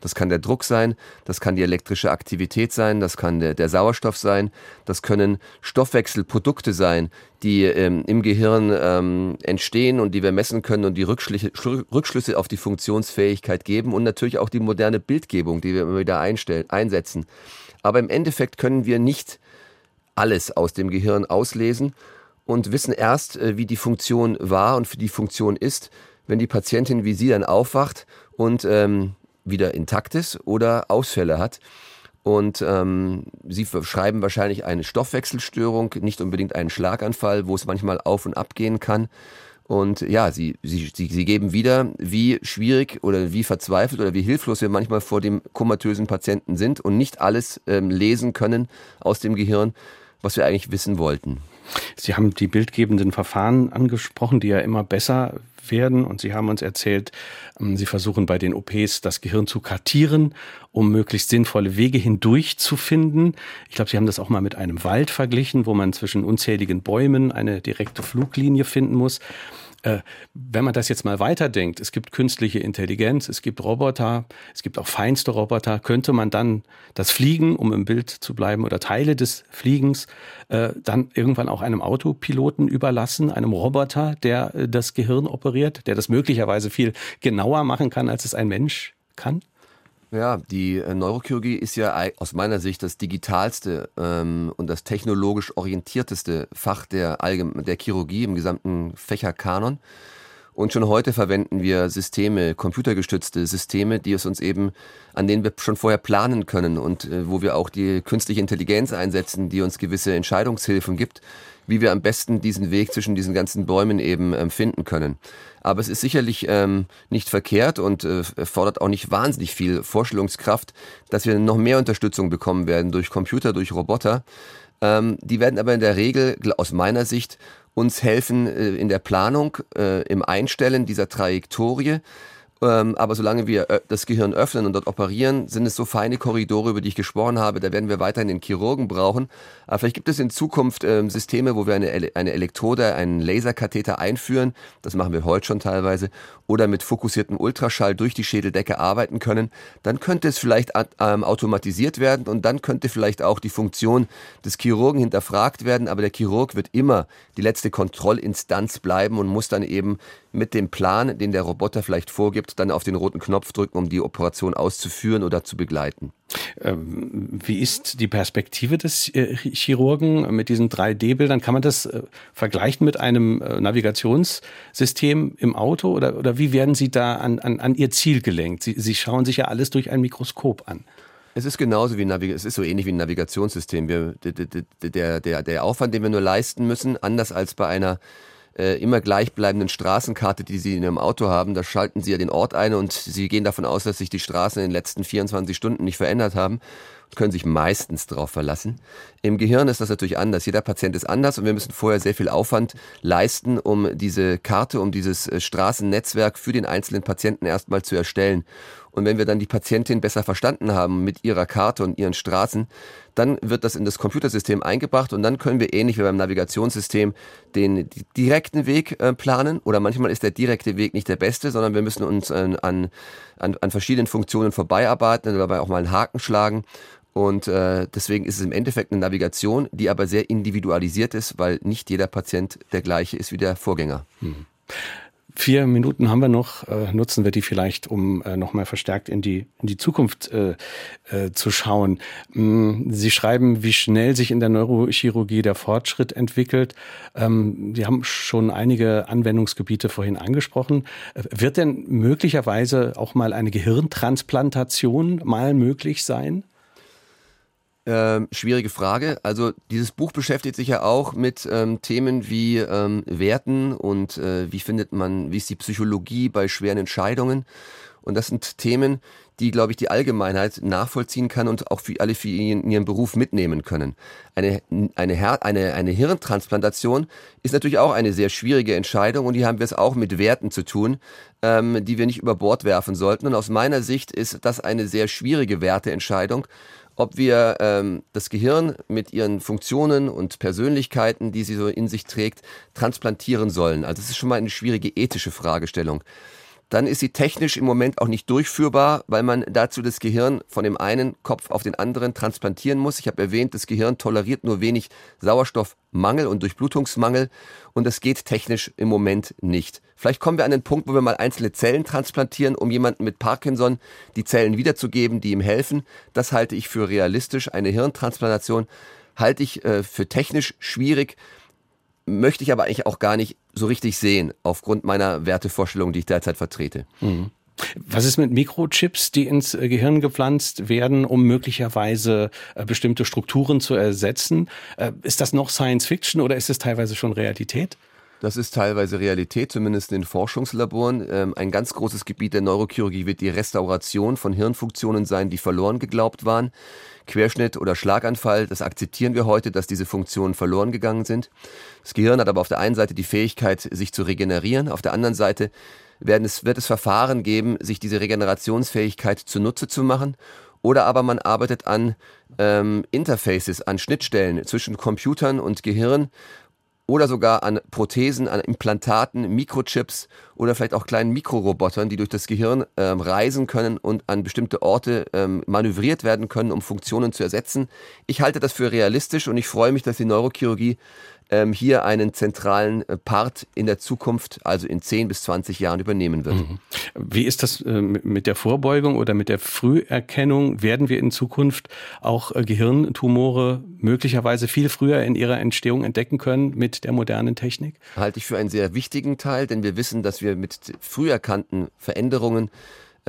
Das kann der Druck sein, das kann die elektrische Aktivität sein, das kann der, der Sauerstoff sein, das können Stoffwechselprodukte sein, die ähm, im Gehirn ähm, entstehen und die wir messen können und die Rückschlüsse, Rückschlüsse auf die Funktionsfähigkeit geben und natürlich auch die moderne Bildgebung, die wir immer wieder einstellen, einsetzen. Aber im Endeffekt können wir nicht alles aus dem Gehirn auslesen und wissen erst, äh, wie die Funktion war und für die Funktion ist, wenn die Patientin wie Sie dann aufwacht und ähm, wieder intakt ist oder Ausfälle hat. Und ähm, Sie schreiben wahrscheinlich eine Stoffwechselstörung, nicht unbedingt einen Schlaganfall, wo es manchmal auf und ab gehen kann. Und ja, sie, sie, sie, sie geben wieder, wie schwierig oder wie verzweifelt oder wie hilflos wir manchmal vor dem komatösen Patienten sind und nicht alles ähm, lesen können aus dem Gehirn, was wir eigentlich wissen wollten. Sie haben die bildgebenden Verfahren angesprochen, die ja immer besser werden. Und Sie haben uns erzählt, ähm, Sie versuchen bei den OPs das Gehirn zu kartieren, um möglichst sinnvolle Wege hindurch zu finden. Ich glaube, Sie haben das auch mal mit einem Wald verglichen, wo man zwischen unzähligen Bäumen eine direkte Fluglinie finden muss. Äh, wenn man das jetzt mal weiterdenkt, es gibt künstliche Intelligenz, es gibt Roboter, es gibt auch feinste Roboter, könnte man dann das Fliegen, um im Bild zu bleiben, oder Teile des Fliegens äh, dann irgendwann auch einem Autopiloten überlassen, einem Roboter, der äh, das Gehirn operiert, der das möglicherweise viel genauer machen kann, als es ein Mensch kann? Ja, die äh, Neurochirurgie ist ja aus meiner Sicht das digitalste ähm, und das technologisch orientierteste Fach der, Allgeme der Chirurgie im gesamten Fächerkanon. Und schon heute verwenden wir Systeme, computergestützte Systeme, die es uns eben, an denen wir schon vorher planen können und äh, wo wir auch die künstliche Intelligenz einsetzen, die uns gewisse Entscheidungshilfen gibt, wie wir am besten diesen Weg zwischen diesen ganzen Bäumen eben ähm, finden können. Aber es ist sicherlich ähm, nicht verkehrt und äh, fordert auch nicht wahnsinnig viel Vorstellungskraft, dass wir noch mehr Unterstützung bekommen werden durch Computer, durch Roboter. Ähm, die werden aber in der Regel aus meiner Sicht uns helfen äh, in der Planung, äh, im Einstellen dieser Trajektorie ähm, aber solange wir äh, das Gehirn öffnen und dort operieren, sind es so feine Korridore, über die ich gesprochen habe. Da werden wir weiterhin den Chirurgen brauchen. Aber vielleicht gibt es in Zukunft ähm, Systeme, wo wir eine, eine Elektrode, einen Laserkatheter einführen. Das machen wir heute schon teilweise. Oder mit fokussiertem Ultraschall durch die Schädeldecke arbeiten können. Dann könnte es vielleicht ähm, automatisiert werden und dann könnte vielleicht auch die Funktion des Chirurgen hinterfragt werden. Aber der Chirurg wird immer die letzte Kontrollinstanz bleiben und muss dann eben mit dem Plan, den der Roboter vielleicht vorgibt, dann auf den roten Knopf drücken, um die Operation auszuführen oder zu begleiten. Ähm, wie ist die Perspektive des äh, Chirurgen mit diesen 3D-Bildern? Kann man das äh, vergleichen mit einem äh, Navigationssystem im Auto oder, oder wie werden Sie da an, an, an Ihr Ziel gelenkt? Sie, Sie schauen sich ja alles durch ein Mikroskop an. Es ist genauso wie Navigationssystem, es ist so ähnlich wie ein Navigationssystem. Wir, der, der, der Aufwand, den wir nur leisten müssen, anders als bei einer äh, immer gleichbleibenden Straßenkarte, die Sie in Ihrem Auto haben, da schalten Sie ja den Ort ein und Sie gehen davon aus, dass sich die Straßen in den letzten 24 Stunden nicht verändert haben und können sich meistens darauf verlassen. Im Gehirn ist das natürlich anders. Jeder Patient ist anders und wir müssen vorher sehr viel Aufwand leisten, um diese Karte, um dieses äh, Straßennetzwerk für den einzelnen Patienten erstmal zu erstellen. Und wenn wir dann die Patientin besser verstanden haben mit ihrer Karte und ihren Straßen, dann wird das in das Computersystem eingebracht und dann können wir ähnlich wie beim Navigationssystem den direkten Weg äh, planen oder manchmal ist der direkte Weg nicht der beste, sondern wir müssen uns äh, an, an, an verschiedenen Funktionen vorbeiarbeiten und dabei auch mal einen Haken schlagen und äh, deswegen ist es im Endeffekt eine Navigation, die aber sehr individualisiert ist, weil nicht jeder Patient der gleiche ist wie der Vorgänger. Hm. Vier Minuten haben wir noch. Äh, nutzen wir die vielleicht, um äh, nochmal verstärkt in die, in die Zukunft äh, äh, zu schauen. Mm, Sie schreiben, wie schnell sich in der Neurochirurgie der Fortschritt entwickelt. Ähm, Sie haben schon einige Anwendungsgebiete vorhin angesprochen. Äh, wird denn möglicherweise auch mal eine Gehirntransplantation mal möglich sein? Ähm, schwierige Frage. Also dieses Buch beschäftigt sich ja auch mit ähm, Themen wie ähm, Werten und äh, wie findet man, wie ist die Psychologie bei schweren Entscheidungen. Und das sind Themen, die, glaube ich, die Allgemeinheit nachvollziehen kann und auch für alle für in ihren Beruf mitnehmen können. Eine, eine, Her eine, eine Hirntransplantation ist natürlich auch eine sehr schwierige Entscheidung und die haben wir es auch mit Werten zu tun, ähm, die wir nicht über Bord werfen sollten. Und aus meiner Sicht ist das eine sehr schwierige Werteentscheidung ob wir ähm, das Gehirn mit ihren Funktionen und Persönlichkeiten, die sie so in sich trägt, transplantieren sollen. Also es ist schon mal eine schwierige ethische Fragestellung dann ist sie technisch im Moment auch nicht durchführbar, weil man dazu das Gehirn von dem einen Kopf auf den anderen transplantieren muss. Ich habe erwähnt, das Gehirn toleriert nur wenig Sauerstoffmangel und Durchblutungsmangel und das geht technisch im Moment nicht. Vielleicht kommen wir an den Punkt, wo wir mal einzelne Zellen transplantieren, um jemanden mit Parkinson die Zellen wiederzugeben, die ihm helfen. Das halte ich für realistisch. Eine Hirntransplantation halte ich äh, für technisch schwierig möchte ich aber eigentlich auch gar nicht so richtig sehen, aufgrund meiner Wertevorstellung, die ich derzeit vertrete. Mhm. Was ist mit Mikrochips, die ins äh, Gehirn gepflanzt werden, um möglicherweise äh, bestimmte Strukturen zu ersetzen? Äh, ist das noch Science Fiction oder ist es teilweise schon Realität? Das ist teilweise Realität, zumindest in Forschungslaboren. Ähm, ein ganz großes Gebiet der Neurochirurgie wird die Restauration von Hirnfunktionen sein, die verloren geglaubt waren. Querschnitt oder Schlaganfall, das akzeptieren wir heute, dass diese Funktionen verloren gegangen sind. Das Gehirn hat aber auf der einen Seite die Fähigkeit, sich zu regenerieren, auf der anderen Seite werden es, wird es Verfahren geben, sich diese Regenerationsfähigkeit zunutze zu machen. Oder aber man arbeitet an ähm, Interfaces, an Schnittstellen zwischen Computern und Gehirn oder sogar an Prothesen, an Implantaten, Mikrochips oder vielleicht auch kleinen Mikrorobotern, die durch das Gehirn ähm, reisen können und an bestimmte Orte ähm, manövriert werden können, um Funktionen zu ersetzen. Ich halte das für realistisch und ich freue mich, dass die Neurochirurgie ähm, hier einen zentralen äh, Part in der Zukunft, also in 10 bis 20 Jahren übernehmen wird. Mhm. Wie ist das äh, mit der Vorbeugung oder mit der Früherkennung? Werden wir in Zukunft auch äh, Gehirntumore möglicherweise viel früher in ihrer Entstehung entdecken können mit der modernen Technik? Halte ich für einen sehr wichtigen Teil, denn wir wissen, dass wir mit früh erkannten Veränderungen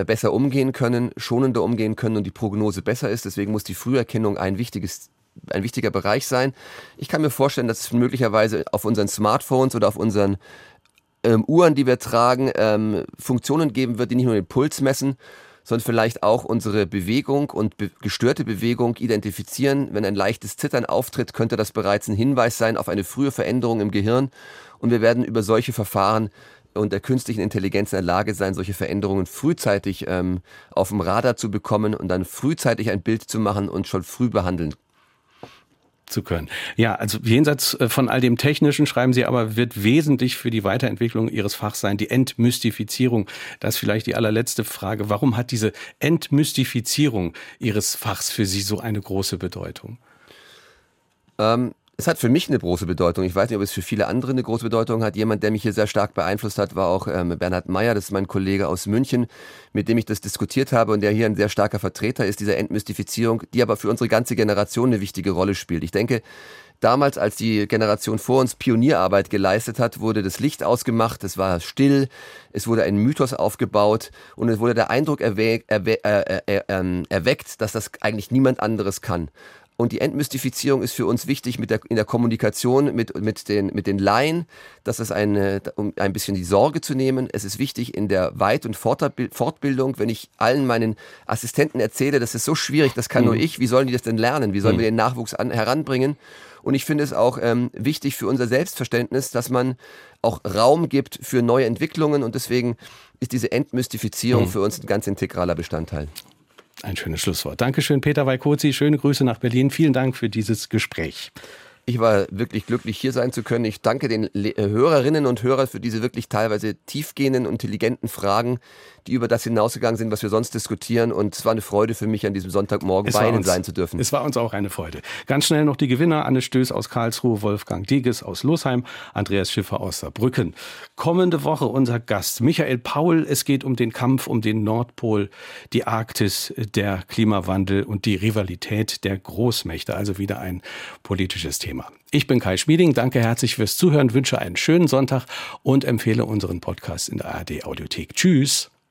besser umgehen können, schonender umgehen können und die Prognose besser ist. Deswegen muss die Früherkennung ein wichtiges ein wichtiger Bereich sein. Ich kann mir vorstellen, dass es möglicherweise auf unseren Smartphones oder auf unseren ähm, Uhren, die wir tragen, ähm, Funktionen geben wird, die nicht nur den Puls messen, sondern vielleicht auch unsere Bewegung und be gestörte Bewegung identifizieren. Wenn ein leichtes Zittern auftritt, könnte das bereits ein Hinweis sein auf eine frühe Veränderung im Gehirn. Und wir werden über solche Verfahren und der künstlichen Intelligenz in der Lage sein, solche Veränderungen frühzeitig ähm, auf dem Radar zu bekommen und dann frühzeitig ein Bild zu machen und schon früh behandeln zu können. Ja, also jenseits äh, von all dem Technischen, schreiben Sie aber, wird wesentlich für die Weiterentwicklung Ihres Fachs sein, die Entmystifizierung. Das ist vielleicht die allerletzte Frage. Warum hat diese Entmystifizierung Ihres Fachs für Sie so eine große Bedeutung? Ähm, es hat für mich eine große Bedeutung. Ich weiß nicht, ob es für viele andere eine große Bedeutung hat. Jemand, der mich hier sehr stark beeinflusst hat, war auch ähm, Bernhard Meyer. Das ist mein Kollege aus München, mit dem ich das diskutiert habe und der hier ein sehr starker Vertreter ist dieser Entmystifizierung, die aber für unsere ganze Generation eine wichtige Rolle spielt. Ich denke, Damals, als die Generation vor uns Pionierarbeit geleistet hat, wurde das Licht ausgemacht, es war still, es wurde ein Mythos aufgebaut und es wurde der Eindruck erwe erwe äh, äh, äh, erweckt, dass das eigentlich niemand anderes kann. Und die Entmystifizierung ist für uns wichtig mit der, in der Kommunikation mit, mit, den, mit den Laien, dass es eine, um ein bisschen die Sorge zu nehmen. Es ist wichtig in der Weit- und Fortbildung, wenn ich allen meinen Assistenten erzähle, das ist so schwierig, das kann mhm. nur ich, wie sollen die das denn lernen? Wie sollen mhm. wir den Nachwuchs an, heranbringen? Und ich finde es auch ähm, wichtig für unser Selbstverständnis, dass man auch Raum gibt für neue Entwicklungen und deswegen ist diese Entmystifizierung mhm. für uns ein ganz integraler Bestandteil. Ein schönes Schlusswort. Dankeschön, Peter Weikozi. Schöne Grüße nach Berlin. Vielen Dank für dieses Gespräch. Ich war wirklich glücklich, hier sein zu können. Ich danke den Le äh, Hörerinnen und Hörern für diese wirklich teilweise tiefgehenden intelligenten Fragen, die über das hinausgegangen sind, was wir sonst diskutieren. Und es war eine Freude für mich, an diesem Sonntagmorgen es bei Ihnen uns, sein zu dürfen. Es war uns auch eine Freude. Ganz schnell noch die Gewinner. Anne Stöß aus Karlsruhe, Wolfgang Deges aus Losheim, Andreas Schiffer aus Saarbrücken. Kommende Woche unser Gast Michael Paul. Es geht um den Kampf um den Nordpol, die Arktis, der Klimawandel und die Rivalität der Großmächte. Also wieder ein politisches Thema. Thema. Ich bin Kai Schmieding, danke herzlich fürs Zuhören, wünsche einen schönen Sonntag und empfehle unseren Podcast in der ARD Audiothek. Tschüss.